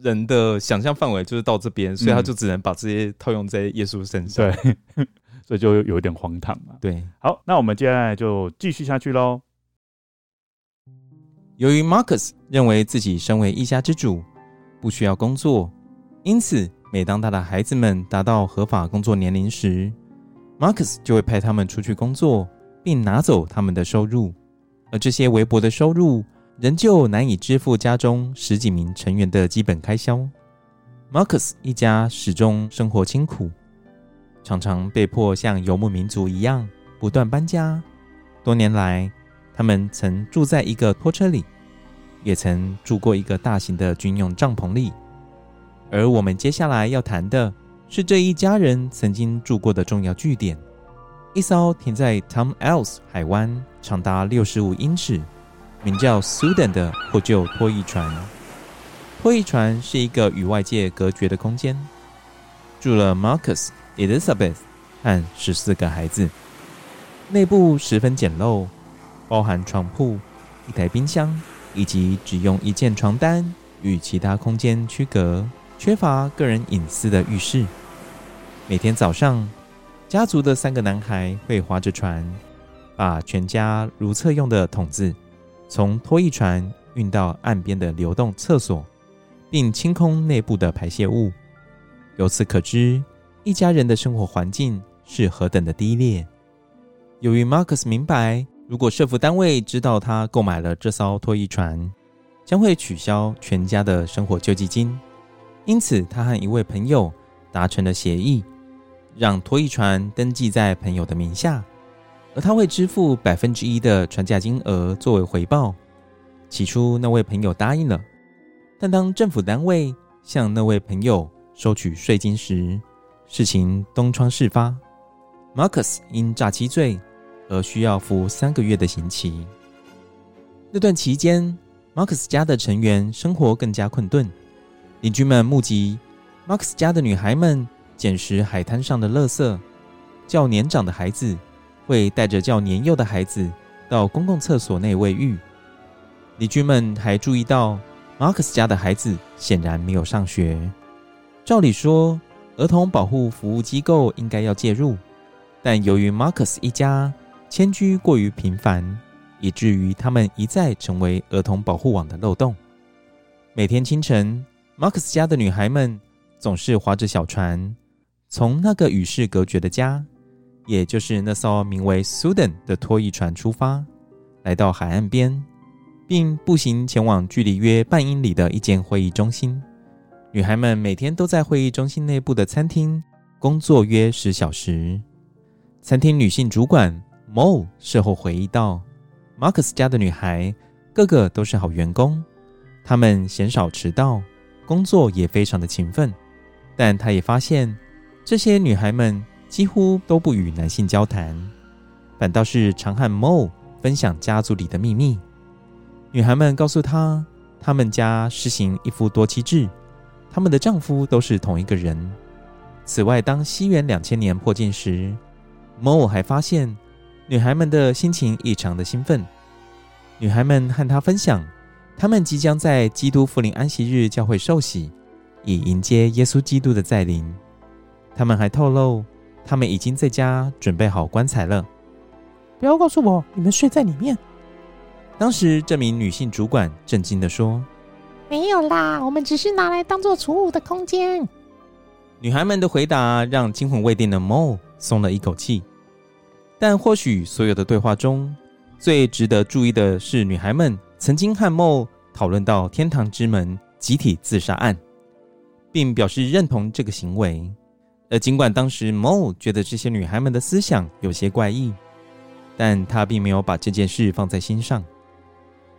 人的想象范围就是到这边，所以他就只能把这些套用在耶稣身上。对，所以就有一点荒唐嘛。对，好，那我们接下来就继续下去喽。由于 Marcus 认为自己身为一家之主，不需要工作，因此。每当他的孩子们达到合法工作年龄时，Marcus 就会派他们出去工作，并拿走他们的收入。而这些微薄的收入，仍旧难以支付家中十几名成员的基本开销。Marcus 一家始终生活清苦，常常被迫像游牧民族一样不断搬家。多年来，他们曾住在一个拖车里，也曾住过一个大型的军用帐篷里。而我们接下来要谈的是这一家人曾经住过的重要据点——一艘停在 Tom Ellis 海湾、长达六十五英尺、名叫 Sudan 的破旧拖曳船。拖曳船是一个与外界隔绝的空间，住了 Marcus、Elizabeth 和十四个孩子。内部十分简陋，包含床铺、一台冰箱以及只用一件床单与其他空间区隔。缺乏个人隐私的浴室。每天早上，家族的三个男孩会划着船，把全家如厕用的桶子从拖曳船运到岸边的流动厕所，并清空内部的排泄物。由此可知，一家人的生活环境是何等的低劣。由于 Marcus 明白，如果社福单位知道他购买了这艘拖曳船，将会取消全家的生活救济金。因此，他和一位朋友达成了协议，让拖曳船登记在朋友的名下，而他会支付百分之一的船价金额作为回报。起初，那位朋友答应了，但当政府单位向那位朋友收取税金时，事情东窗事发。Marcus 因诈欺罪而需要服三个月的刑期。那段期间，Marcus 家的成员生活更加困顿。邻居们目击 Max 家的女孩们捡拾海滩上的垃圾，较年长的孩子会带着较年幼的孩子到公共厕所内卫浴。邻居们还注意到 Max 家的孩子显然没有上学。照理说，儿童保护服务机构应该要介入，但由于 Max 一家迁居过于频繁，以至于他们一再成为儿童保护网的漏洞。每天清晨，Marcus 家的女孩们总是划着小船，从那个与世隔绝的家，也就是那艘名为 Sudan 的拖曳船出发，来到海岸边，并步行前往距离约半英里的一间会议中心。女孩们每天都在会议中心内部的餐厅工作约十小时。餐厅女性主管 Mo 事后回忆道：“Marcus 家的女孩个个都是好员工，她们鲜少迟到，工作也非常的勤奋。但她也发现，这些女孩们几乎都不与男性交谈，反倒是常和 Mo 分享家族里的秘密。女孩们告诉她，她们家实行一夫多妻制，她们的丈夫都是同一个人。此外，当西元两千年迫近时，Mo 还发现。”女孩们的心情异常的兴奋。女孩们和她分享，她们即将在基督复临安息日教会受洗，以迎接耶稣基督的再临。他们还透露，他们已经在家准备好棺材了。不要告诉我你们睡在里面。当时这名女性主管震惊地说：“没有啦，我们只是拿来当做储物的空间。”女孩们的回答让惊魂未定的 Mo 松了一口气。但或许所有的对话中，最值得注意的是，女孩们曾经和 Mo 讨论到天堂之门集体自杀案，并表示认同这个行为。而尽管当时 Mo 觉得这些女孩们的思想有些怪异，但他并没有把这件事放在心上。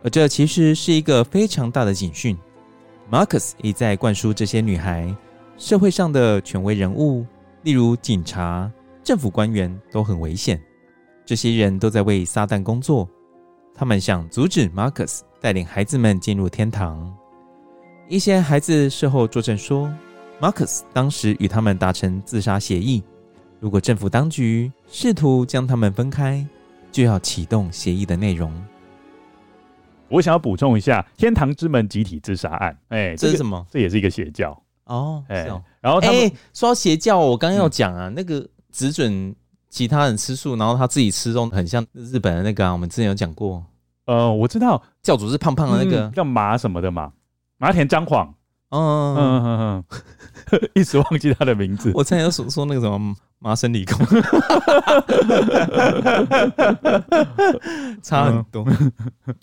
而这其实是一个非常大的警讯。Marcus 一再灌输这些女孩，社会上的权威人物，例如警察、政府官员都很危险。这些人都在为撒旦工作，他们想阻止 Marcus 带领孩子们进入天堂。一些孩子事后作证说，Marcus 当时与他们达成自杀协议，如果政府当局试图将他们分开，就要启动协议的内容。我想要补充一下，天堂之门集体自杀案，哎，这是什么？这也是一个邪教哦，哎，然后哎，说到邪教，我刚刚要讲啊，嗯、那个只准。其他人吃素，然后他自己吃肉，很像日本的那个啊。我们之前有讲过，呃，我知道教主是胖胖的那个，嗯、叫麻什么的嘛，麻田彰晃。嗯嗯嗯嗯，嗯，一时忘记他的名字。我之前有说说那个什么麻省理工，差很多。嗯、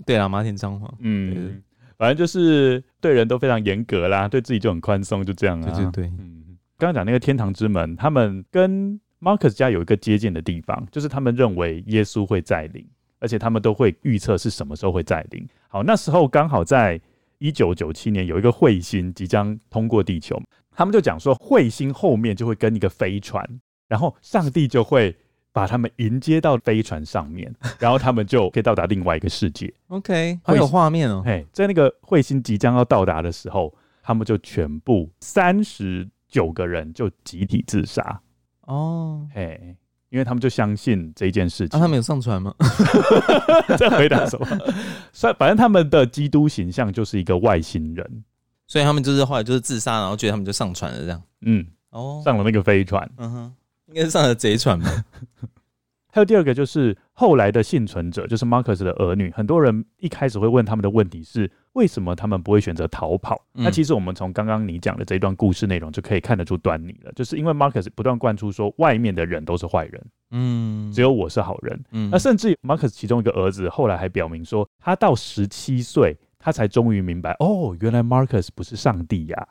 对啊，麻田彰晃。嗯，反正就是对人都非常严格啦，对自己就很宽松，就这样啊。对对对，嗯，刚刚讲那个天堂之门，他们跟 Marcus 家有一个接近的地方，就是他们认为耶稣会再临，而且他们都会预测是什么时候会再临。好，那时候刚好在一九九七年有一个彗星即将通过地球，他们就讲说彗星后面就会跟一个飞船，然后上帝就会把他们迎接到飞船上面，然后他们就可以到达另外一个世界。OK，好有画面哦。嘿，在那个彗星即将要到达的时候，他们就全部三十九个人就集体自杀。哦，嘿因为他们就相信这件事情。啊，他们有上传吗？在回答什么？算，反正他们的基督形象就是一个外星人，所以他们就是后来就是自杀，然后觉得他们就上船了这样。嗯，哦，上了那个飞船。嗯哼，应该是上了贼船吧。还有第二个就是后来的幸存者，就是 Marcus 的儿女。很多人一开始会问他们的问题是：为什么他们不会选择逃跑？嗯、那其实我们从刚刚你讲的这一段故事内容就可以看得出端倪了。就是因为 Marcus 不断灌输说，外面的人都是坏人，嗯，只有我是好人。嗯，那甚至 Marcus 其中一个儿子后来还表明说，他到十七岁，他才终于明白，哦，原来 Marcus 不是上帝呀、啊。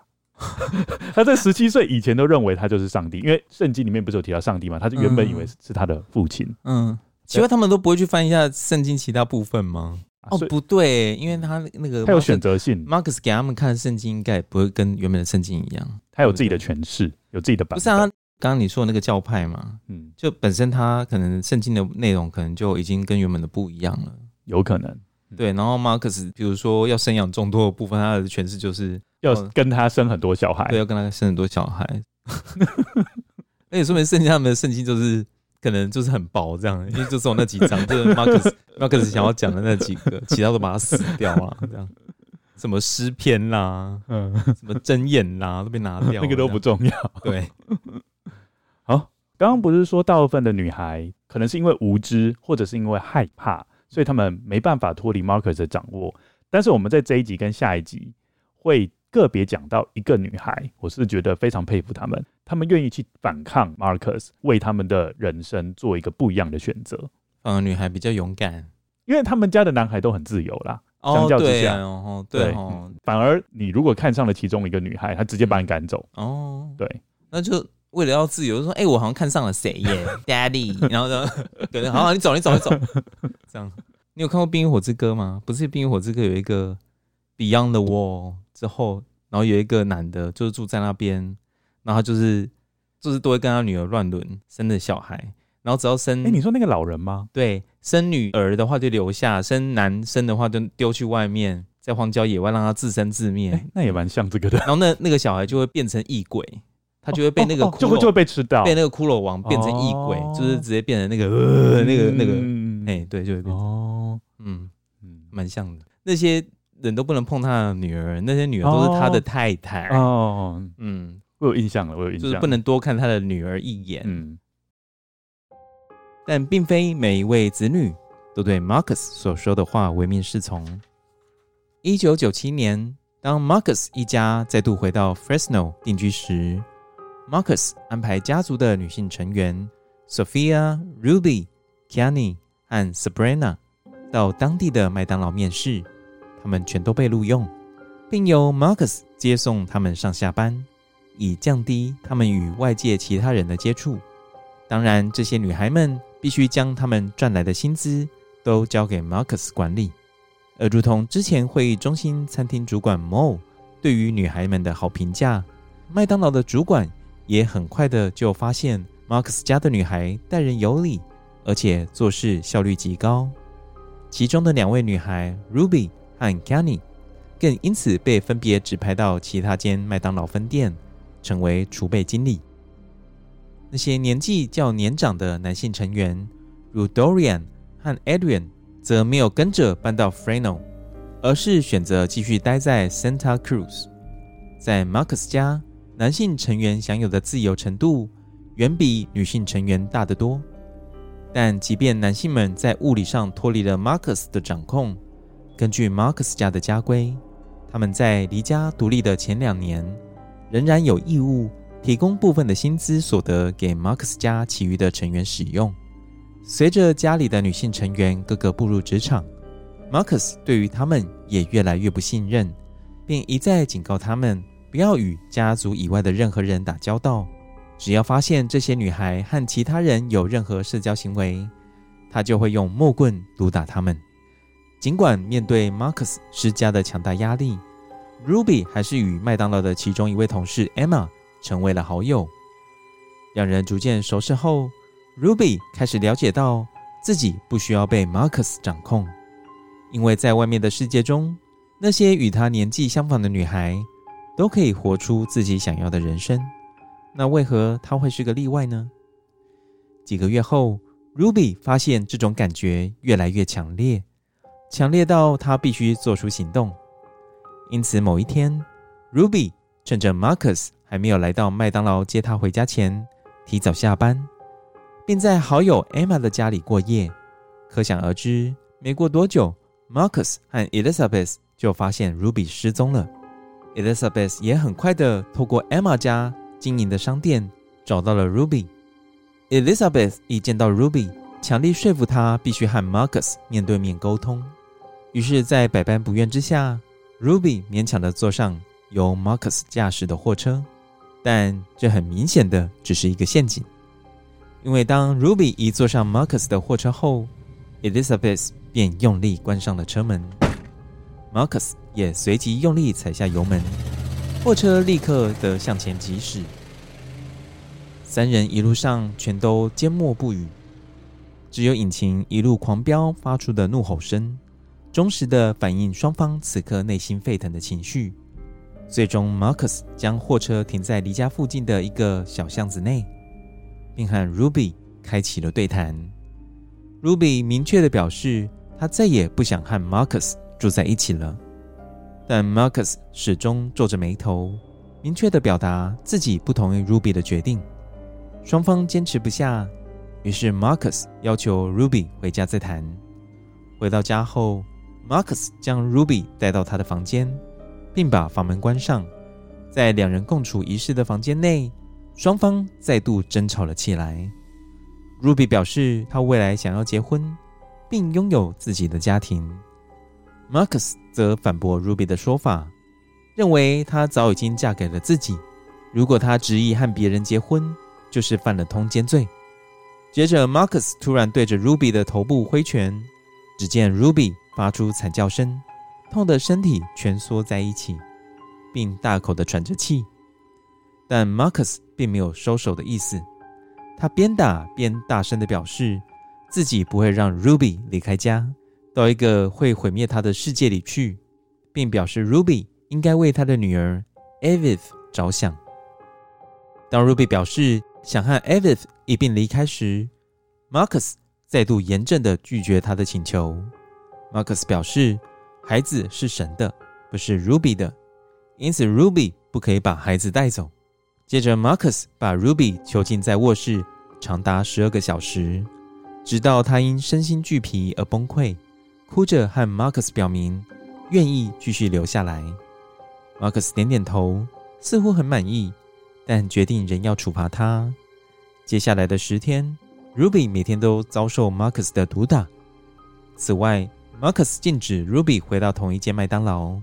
他在十七岁以前都认为他就是上帝，因为圣经里面不是有提到上帝吗？他就原本以为是他的父亲。嗯，奇怪，他们都不会去翻一下圣经其他部分吗？哦，不对，因为他那个他有选择性。Marcus 给他们看的圣经应该不会跟原本的圣经一样，他有自己的诠释，有自己的版本。不是啊，刚刚你说的那个教派嘛，嗯，就本身他可能圣经的内容可能就已经跟原本的不一样了，有可能。对，然后 Marcus 比如说要生养众多的部分，他的诠释就是。要跟他生很多小孩，对，要跟他生很多小孩。而且说明圣经他们的圣经就是可能就是很薄这样，因为就只有那几章，就是 Marcus Marcus 想要讲的那几个，其他都把它撕掉了，这样。什么诗篇啦，嗯，什么箴言啦，都被拿掉，那个都不重要。对，好，刚刚不是说大部分的女孩可能是因为无知，或者是因为害怕，所以他们没办法脱离 Marcus 的掌握。但是我们在这一集跟下一集会。个别讲到一个女孩，我是觉得非常佩服他们，他们愿意去反抗 Marcus，为他们的人生做一个不一样的选择。嗯，女孩比较勇敢，因为他们家的男孩都很自由啦。相较之下，哦，对，对哦，反而你如果看上了其中一个女孩，她直接把你赶走。哦，对，那就为了要自由，就说，哎、欸，我好像看上了谁耶，Daddy，然后呢，对，好，好，你走，你走，你走，这样。你有看过《冰与火之歌》吗？不是，《冰与火之歌》有一个 Beyond the Wall 之后，然后有一个男的，就是住在那边，然后就是就是都会跟他女儿乱伦，生的小孩。然后只要生，哎，你说那个老人吗？对，生女儿的话就留下，生男生的话就丢去外面，在荒郊野外让他自生自灭。那也蛮像这个的。然后那那个小孩就会变成异鬼，他就会被那个骷髅、哦哦哦、就会就会被吃掉，被那个骷髅王变成异鬼，哦、就是直接变成那个呃那个那个，哎、嗯，对，就会变成哦，嗯嗯，蛮像的。那些人都不能碰他的女儿，那些女儿都是他的太太哦，哦。嗯，我有印象了，我有印象，就是不能多看他的女儿一眼。嗯。但并非每一位子女都对 Marcus 所说的话唯命是从。一九九七年，当 Marcus 一家再度回到 Fresno 定居时，Marcus 安排家族的女性成员 Sophia、Ruby、Kiani 和 Sabrina 到当地的麦当劳面试，他们全都被录用，并由 Marcus 接送他们上下班，以降低他们与外界其他人的接触。当然，这些女孩们。必须将他们赚来的薪资都交给 Marcus 管理，而如同之前会议中心餐厅主管 Mo 对于女孩们的好评价，麦当劳的主管也很快的就发现 Marcus 家的女孩待人有礼，而且做事效率极高。其中的两位女孩 Ruby 和 Kenny 更因此被分别指派到其他间麦当劳分店，成为储备经理。那些年纪较年长的男性成员，如 Dorian 和 Adrian，则没有跟着搬到 Fresno，而是选择继续待在 Santa Cruz。在 Marcus 家，男性成员享有的自由程度远比女性成员大得多。但即便男性们在物理上脱离了 Marcus 的掌控，根据马克思家的家规，他们在离家独立的前两年，仍然有义务。提供部分的薪资所得给马克思家其余的成员使用。随着家里的女性成员个个步入职场马克思对于他们也越来越不信任，并一再警告他们不要与家族以外的任何人打交道。只要发现这些女孩和其他人有任何社交行为，他就会用木棍毒打他们。尽管面对 Marcus 施加的强大压力，Ruby 还是与麦当劳的其中一位同事 Emma。成为了好友，两人逐渐熟识后，Ruby 开始了解到自己不需要被 Marcus 掌控，因为在外面的世界中，那些与她年纪相仿的女孩都可以活出自己想要的人生，那为何她会是个例外呢？几个月后，Ruby 发现这种感觉越来越强烈，强烈到他必须做出行动。因此，某一天，Ruby 趁着 Marcus 还没有来到麦当劳接他回家前，提早下班，并在好友 Emma 的家里过夜。可想而知，没过多久，Marcus 和 Elizabeth 就发现 Ruby 失踪了。Elizabeth 也很快的透过 Emma 家经营的商店找到了 Ruby。Elizabeth 一见到 Ruby，强力说服他必须和 Marcus 面对面沟通。于是，在百般不愿之下，Ruby 勉强的坐上由 Marcus 驾驶的货车。但这很明显的只是一个陷阱，因为当 Ruby 一坐上 Marcus 的货车后，Elizabeth 便用力关上了车门，Marcus 也随即用力踩下油门，货车立刻的向前疾驶。三人一路上全都缄默不语，只有引擎一路狂飙发出的怒吼声，忠实的反映双方此刻内心沸腾的情绪。最终，Marcus 将货车停在离家附近的一个小巷子内，并和 Ruby 开启了对谈。Ruby 明确的表示，他再也不想和 Marcus 住在一起了。但 Marcus 始终皱着眉头，明确的表达自己不同意 Ruby 的决定。双方坚持不下，于是 Marcus 要求 Ruby 回家再谈。回到家后，Marcus 将 Ruby 带到他的房间。并把房门关上，在两人共处一室的房间内，双方再度争吵了起来。Ruby 表示，她未来想要结婚，并拥有自己的家庭。Marcus 则反驳 Ruby 的说法，认为她早已经嫁给了自己，如果她执意和别人结婚，就是犯了通奸罪。接着，Marcus 突然对着 Ruby 的头部挥拳，只见 Ruby 发出惨叫声，痛得身体蜷缩在一起，并大口的喘着气。但 Marcus 并没有收手的意思，他边打边大声的表示自己不会让 Ruby 离开家，到一个会毁灭他的世界里去，并表示 Ruby 应该为他的女儿 Evie 着想。当 Ruby 表示想和 Evie 一并离开时，Marcus 再度严正的拒绝他的请求。Marcus 表示，孩子是神的，不是 Ruby 的，因此 Ruby 不可以把孩子带走。接着，Marcus 把 Ruby 囚禁在卧室长达十二个小时，直到他因身心俱疲而崩溃，哭着和 Marcus 表明愿意继续留下来。Marcus 点点头，似乎很满意。但决定仍要处罚他。接下来的十天，Ruby 每天都遭受 Marcus 的毒打。此外，Marcus 禁止 Ruby 回到同一间麦当劳，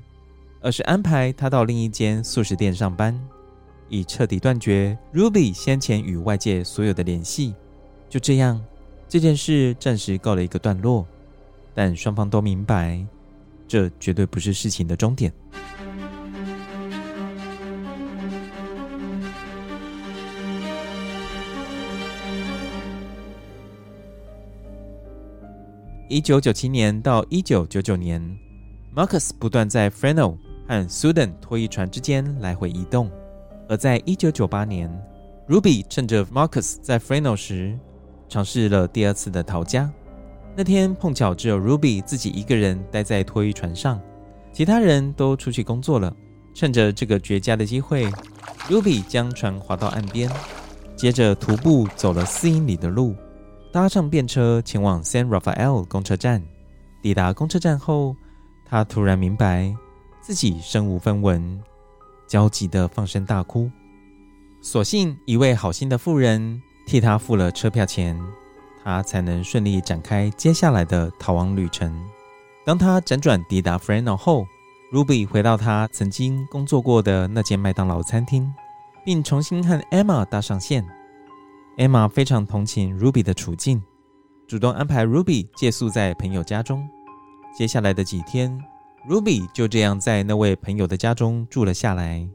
而是安排他到另一间素食店上班，以彻底断绝 Ruby 先前与外界所有的联系。就这样，这件事暂时告了一个段落。但双方都明白，这绝对不是事情的终点。一九九七年到一九九九年，Marcus 不断在 Fresno 和 Sudan 拖曳船之间来回移动。而在一九九八年，Ruby 趁着 Marcus 在 Fresno 时，尝试了第二次的逃家。那天碰巧只有 Ruby 自己一个人待在拖曳船上，其他人都出去工作了。趁着这个绝佳的机会，Ruby 将船划到岸边，接着徒步走了四英里的路。搭上便车前往 San Rafael 公车站，抵达公车站后，他突然明白自己身无分文，焦急地放声大哭。所幸一位好心的妇人替他付了车票钱，他才能顺利展开接下来的逃亡旅程。当他辗转抵达 Fresno 后，Ruby 回到他曾经工作过的那间麦当劳餐厅，并重新和 Emma 搭上线。Emma 非常同情 Ruby 的处境，主动安排 Ruby 借宿在朋友家中。接下来的几天，Ruby 就这样在那位朋友的家中住了下来。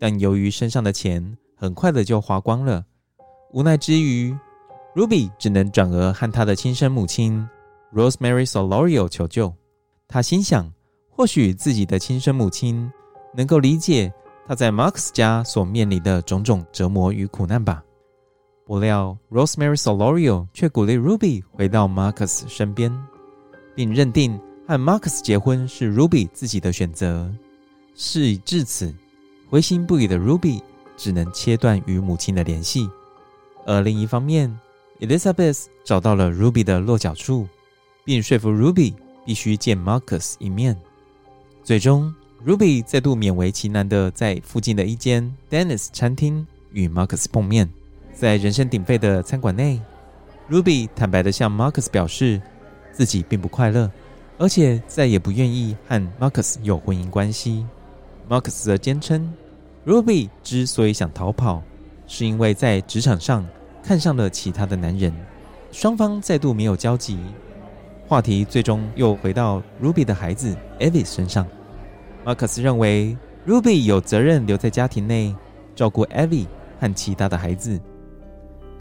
但由于身上的钱很快的就花光了，无奈之余，Ruby 只能转而和她的亲生母亲 Rosemary Solorio 求救。她心想，或许自己的亲生母亲能够理解她在 Max 家所面临的种种折磨与苦难吧。不料，Rosemary Solorio 却鼓励 Ruby 回到 Marcus 身边，并认定和 Marcus 结婚是 Ruby 自己的选择。事已至此，灰心不已的 Ruby 只能切断与母亲的联系。而另一方面，Elizabeth 找到了 Ruby 的落脚处，并说服 Ruby 必须见 Marcus 一面。最终，Ruby 再度勉为其难地在附近的一间 Dennis 餐厅与 Marcus 碰面。在人声鼎沸的餐馆内，Ruby 坦白的向 Marcus 表示自己并不快乐，而且再也不愿意和 Marcus 有婚姻关系。Marcus 则坚称，Ruby 之所以想逃跑，是因为在职场上看上了其他的男人。双方再度没有交集，话题最终又回到 Ruby 的孩子 Evie 身上。Marcus 认为 Ruby 有责任留在家庭内照顾 Evie 和其他的孩子。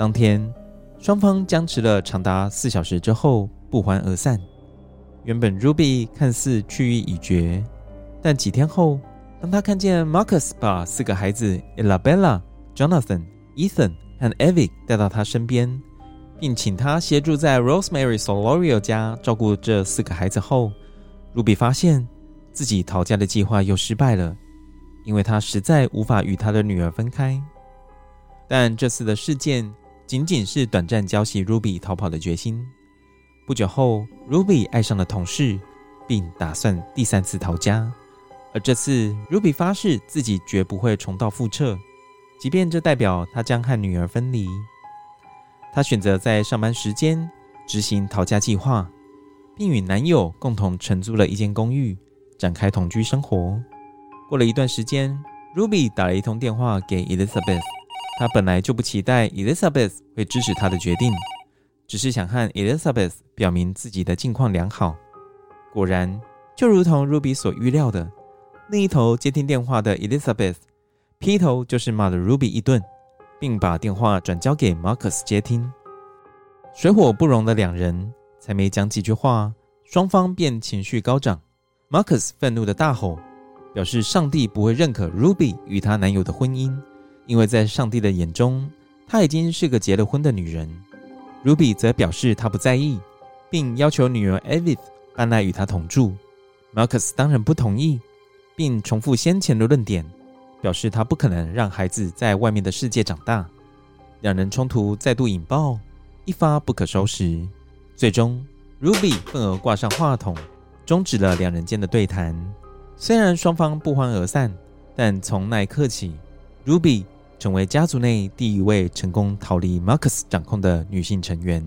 当天，双方僵持了长达四小时之后不欢而散。原本 Ruby 看似去意已决，但几天后，当他看见 Marcus 把四个孩子 Elabella、Jonathan、Ethan 和 Evie 带到他身边，并请他协助在 Rosemary Solorio 家照顾这四个孩子后，Ruby 发现自己逃家的计划又失败了，因为他实在无法与他的女儿分开。但这次的事件，仅仅是短暂浇熄 Ruby 逃跑的决心。不久后，Ruby 爱上了同事，并打算第三次逃家。而这次，Ruby 发誓自己绝不会重蹈覆辙，即便这代表他将和女儿分离。他选择在上班时间执行逃家计划，并与男友共同承租了一间公寓，展开同居生活。过了一段时间，Ruby 打了一通电话给 Elizabeth，她本来就不期待 Elizabeth 会支持她的决定，只是想和 Elizabeth 表明自己的近况良好。果然，就如同 Ruby 所预料的，另一头接听电话的 Elizabeth 劈头就是骂了 Ruby 一顿，并把电话转交给 Marcus 接听。水火不容的两人才没讲几句话，双方便情绪高涨。Marcus 愤怒的大吼，表示上帝不会认可 Ruby 与她男友的婚姻，因为在上帝的眼中，她已经是个结了婚的女人。Ruby 则表示她不在意，并要求女儿 Edith 搬来与她同住，Marcus 当然不同意，并重复先前的论点，表示他不可能让孩子在外面的世界长大。两人冲突再度引爆，一发不可收拾。最终，Ruby 愤而挂上话筒，终止了两人间的对谈。虽然双方不欢而散，但从那一刻起，Ruby 成为家族内第一位成功逃离 Marcus 掌控的女性成员。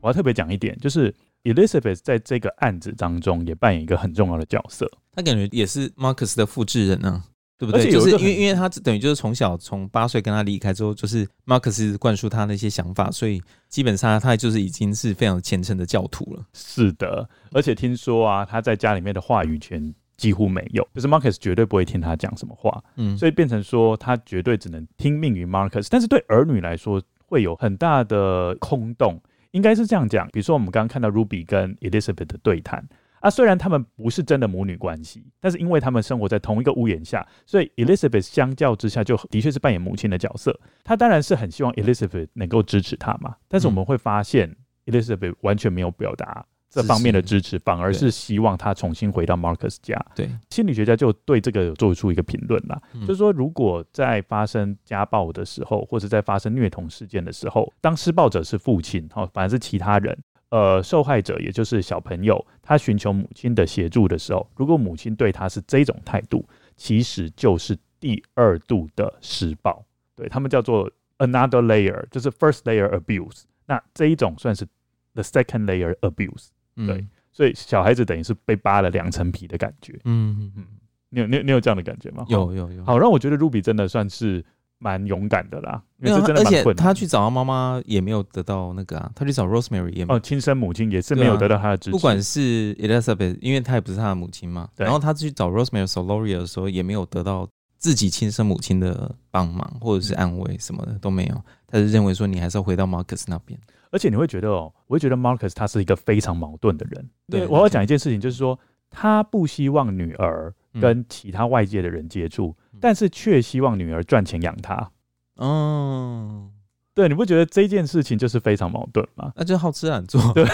我要特别讲一点，就是。Elizabeth 在这个案子当中也扮演一个很重要的角色，她感觉也是 Marcus 的复制人呢、啊，对不对？就是因为，因为他等于就是从小从八岁跟他离开之后，就是 Marcus 灌输他那些想法，所以基本上他就是已经是非常虔诚的教徒了。是的，而且听说啊，他在家里面的话语权几乎没有，就是 Marcus 绝对不会听他讲什么话，嗯，所以变成说他绝对只能听命于 Marcus，但是对儿女来说会有很大的空洞。应该是这样讲，比如说我们刚刚看到 Ruby 跟 Elizabeth 的对谈啊，虽然他们不是真的母女关系，但是因为他们生活在同一个屋檐下，所以 Elizabeth 相较之下就的确是扮演母亲的角色。他当然是很希望 Elizabeth 能够支持他嘛，但是我们会发现 Elizabeth 完全没有表达。这方面的支持，反而是希望他重新回到 Marcus 家。对，心理学家就对这个有做出一个评论啦，就是说，如果在发生家暴的时候，或者在发生虐童事件的时候，当施暴者是父亲，哈，反而是其他人，呃，受害者也就是小朋友，他寻求母亲的协助的时候，如果母亲对他是这种态度，其实就是第二度的施暴，对，他们叫做 another layer，就是 first layer abuse，那这一种算是 the second layer abuse。对，所以小孩子等于是被扒了两层皮的感觉。嗯嗯嗯，你有你有你有这样的感觉吗？有有有。好，让我觉得 Ruby 真的算是蛮勇敢的啦，因为这真的蛮困难的。而且他去找他妈妈也没有得到那个啊，他去找 Rosemary 也没有哦，亲生母亲也是没有得到他的支持。不管是 Elizabeth，因为他也不是他的母亲嘛。然后他去找 Rosemary Soloria 的时候，也没有得到自己亲生母亲的帮忙或者是安慰什么的都没有。他就认为说你还是要回到 Marcus 那边。而且你会觉得哦，我会觉得 Marcus 他是一个非常矛盾的人。对，我要讲一件事情，就是说他不希望女儿跟其他外界的人接触，嗯、但是却希望女儿赚钱养他。嗯，对，你不觉得这件事情就是非常矛盾吗？那就好吃懒做。对。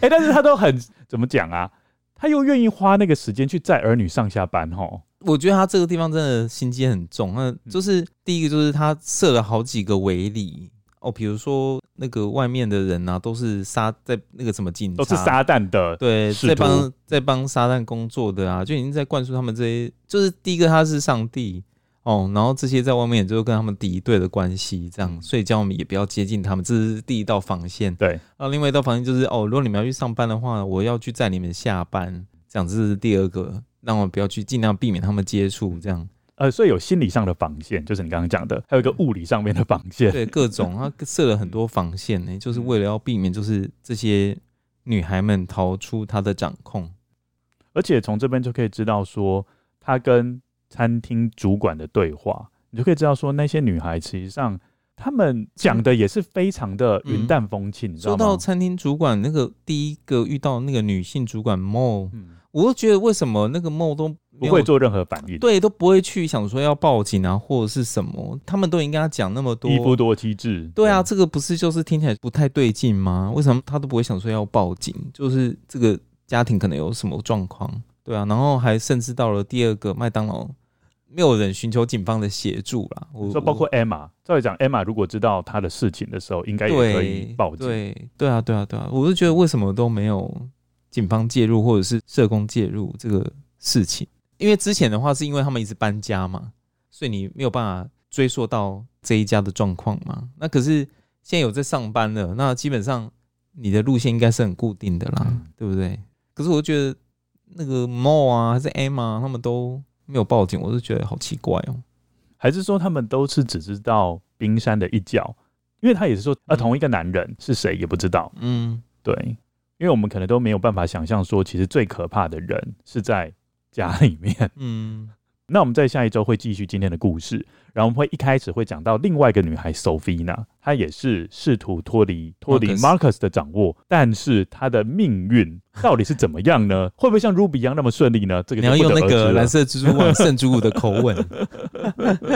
哎，但是他都很怎么讲啊？他又愿意花那个时间去载儿女上下班，哦。我觉得他这个地方真的心机很重。那就是第一个，就是他设了好几个围篱哦，比如说那个外面的人啊，都是撒在那个什么警察，都是撒旦的，对，在帮在帮撒旦工作的啊，就已经在灌输他们这些。就是第一个他是上帝哦，然后这些在外面也就跟他们敌对的关系，这样，所以叫我们也不要接近他们，这是第一道防线。对，然后另外一道防线就是哦，如果你们要去上班的话，我要去载你们下班。这样这是第二个，让我不要去尽量避免他们接触，这样。呃，所以有心理上的防线，就是你刚刚讲的，还有一个物理上面的防线。对，各种他设了很多防线呢，就是为了要避免，就是这些女孩们逃出他的掌控。而且从这边就可以知道说，他跟餐厅主管的对话，你就可以知道说，那些女孩实际上。他们讲的也是非常的云淡风轻，你知道吗？说到餐厅主管那个第一个遇到那个女性主管 Mo，我都觉得为什么那个 Mo 都不会做任何反应，对，都不会去想说要报警啊或者是什么，他们都已经跟他讲那么多，一夫多妻制，对啊，这个不是就是听起来不太对劲吗？为什么他都不会想说要报警？就是这个家庭可能有什么状况，对啊，然后还甚至到了第二个麦当劳。没有人寻求警方的协助啦。我说包括 Emma，照理讲，Emma 如果知道他的事情的时候，应该也可以报警。对，对啊，对啊，对啊。我就觉得为什么都没有警方介入，或者是社工介入这个事情？因为之前的话是因为他们一直搬家嘛，所以你没有办法追溯到这一家的状况嘛。那可是现在有在上班了，那基本上你的路线应该是很固定的啦，嗯、对不对？可是我觉得那个 Mo 啊，还是 Emma，他们都没有报警，我就觉得好奇怪哦。还是说他们都是只知道冰山的一角？因为他也是说，啊，同一个男人是谁也不知道。嗯，对，因为我们可能都没有办法想象说，其实最可怕的人是在家里面。嗯。那我们在下一周会继续今天的故事，然后我们会一开始会讲到另外一个女孩 Sophina，她也是试图脱离脱离 Marcus 的掌握，但是她的命运到底是怎么样呢？会不会像 Ruby 一样那么顺利呢？这个你要用那个蓝色蜘蛛网圣主舞的口吻，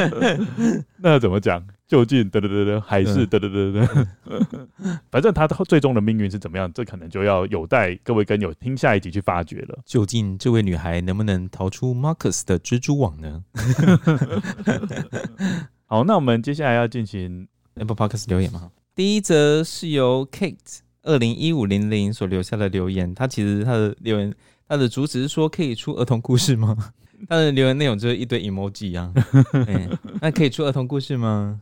那怎么讲？究竟得得得得还是得得得得？反正他最终的命运是怎么样？这可能就要有待各位跟友听下一集去发掘了。究竟这位女孩能不能逃出 Marcus 的蜘蛛网呢？好，那我们接下来要进行 Apple Podcast 留言吗？第一则是由 Kate 二零一五零零所留下的留言。他其实他的留言，他的主旨是说可以出儿童故事吗？他的留言内容就是一堆 emoji 啊。那可以出儿童故事吗？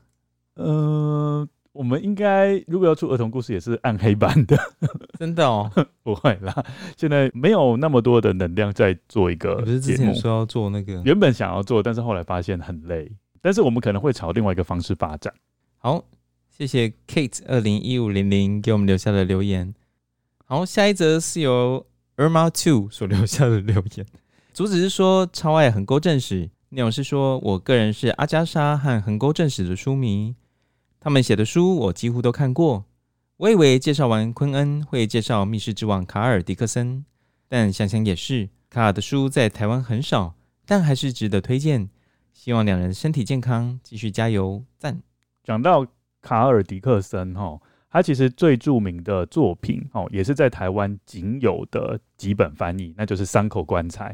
呃，我们应该如果要出儿童故事，也是暗黑版的，真的哦，不会啦。现在没有那么多的能量在做一个。不是之前说要做那个，原本想要做，但是后来发现很累。但是我们可能会朝另外一个方式发展。好，谢谢 Kate 二零一五零零给我们留下的留言。好，下一则是由 Irma Two 所留下的留言，主旨是说超爱横沟正史，内容是说我个人是阿加莎和横沟正史的书迷。他们写的书我几乎都看过。我以为介绍完昆恩会介绍密室之王卡尔迪克森，但想想也是，卡尔的书在台湾很少，但还是值得推荐。希望两人身体健康，继续加油！赞。讲到卡尔迪克森哈，他其实最著名的作品哦，也是在台湾仅有的几本翻译，那就是《三口棺材》，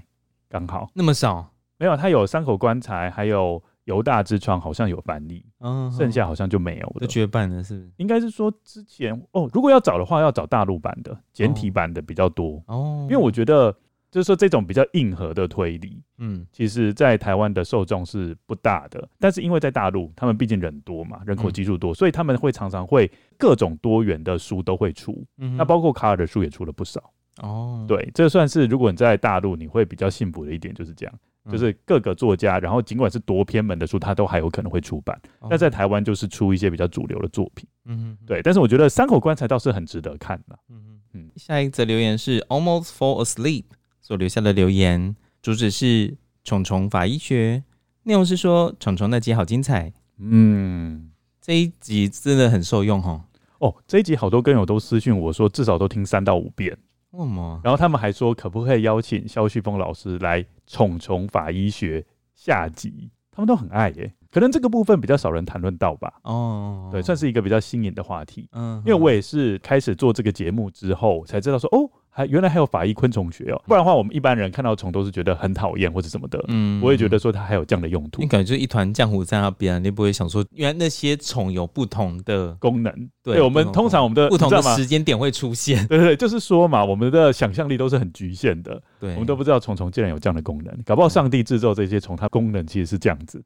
刚好那么少？没有，他有《三口棺材》，还有。犹大之窗好像有翻译，嗯，剩下好像就没有了，绝版了，是不是？应该是说之前哦，如果要找的话，要找大陆版的简体版的比较多哦。因为我觉得，就是说这种比较硬核的推理，嗯，其实在台湾的受众是不大的。但是因为在大陆，他们毕竟人多嘛，人口基数多，所以他们会常常会各种多元的书都会出。嗯，那包括卡尔的书也出了不少哦。对，这算是如果你在大陆，你会比较幸福的一点就是这样。就是各个作家，然后尽管是多偏门的书，他都还有可能会出版。那在台湾就是出一些比较主流的作品，嗯对。但是我觉得《三口棺材》倒是很值得看的，嗯嗯。下一则留言是 Almost Fall Asleep 所留下的留言，主旨是虫虫法医学，内容是说虫虫那集好精彩，嗯，这一集真的很受用哈。哦，这一集好多跟友都私讯我说，至少都听三到五遍。为什么？然后他们还说，可不可以邀请肖旭峰老师来《虫虫法医学》下集？他们都很爱耶。可能这个部分比较少人谈论到吧。哦，对，算是一个比较新颖的话题。嗯，因为我也是开始做这个节目之后才知道说，哦。还原来还有法医昆虫学哦，不然的话，我们一般人看到虫都是觉得很讨厌或者什么的。嗯，我也觉得说它还有这样的用途。你感觉就一团浆糊在那边，你不会想说，原来那些虫有不同的功能。对，对我们通常我们的不同的时间点会出现。对对对，就是说嘛，我们的想象力都是很局限的。对，我们都不知道虫虫竟然有这样的功能。搞不好上帝制造这些虫，它功能其实是这样子，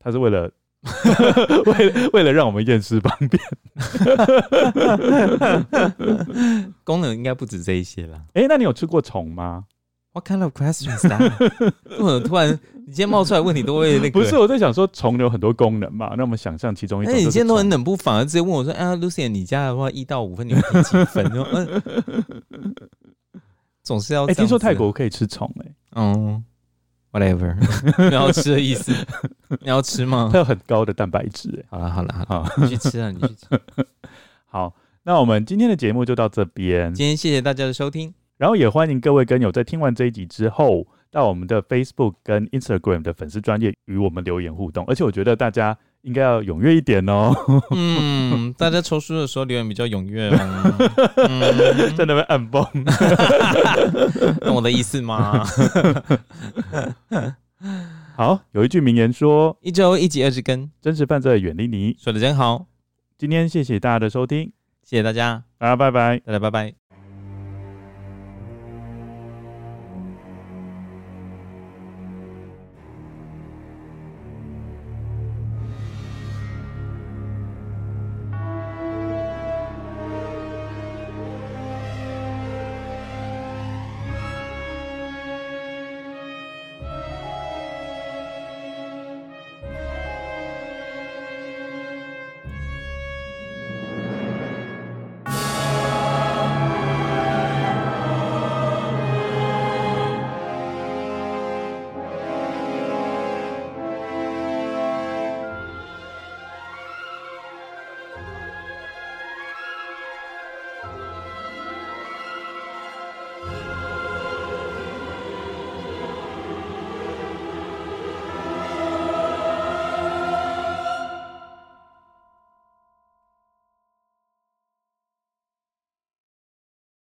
它是为了。为了为了让我们验尸方便，功能应该不止这一些了。哎、欸，那你有吃过虫吗？What kind of questions that？突然你今天冒出来问题都会那个？不是，我在想说虫有很多功能嘛，那我们想象其中一种。那你今天都很冷不防，直接问我说：“啊，Lucien，你家的话一到五分，你会评几分？” 总是要哎、欸，听说泰国可以吃虫哎、欸，嗯。Whatever，你要吃的意思？你要吃吗？它有很高的蛋白质。好了好了好了，你去吃啊，你去吃。好，那我们今天的节目就到这边。今天谢谢大家的收听，然后也欢迎各位跟友在听完这一集之后，到我们的 Facebook 跟 Instagram 的粉丝专业与我们留言互动。而且我觉得大家。应该要踊跃一点哦。嗯，大家抽书的时候留言比较踊跃哦。在那边按蹦，懂我的意思吗？好，有一句名言说：“一周一集二十更，真实犯罪远离你。”说的真好。今天谢谢大家的收听，谢谢大家，大家拜拜，大家拜拜。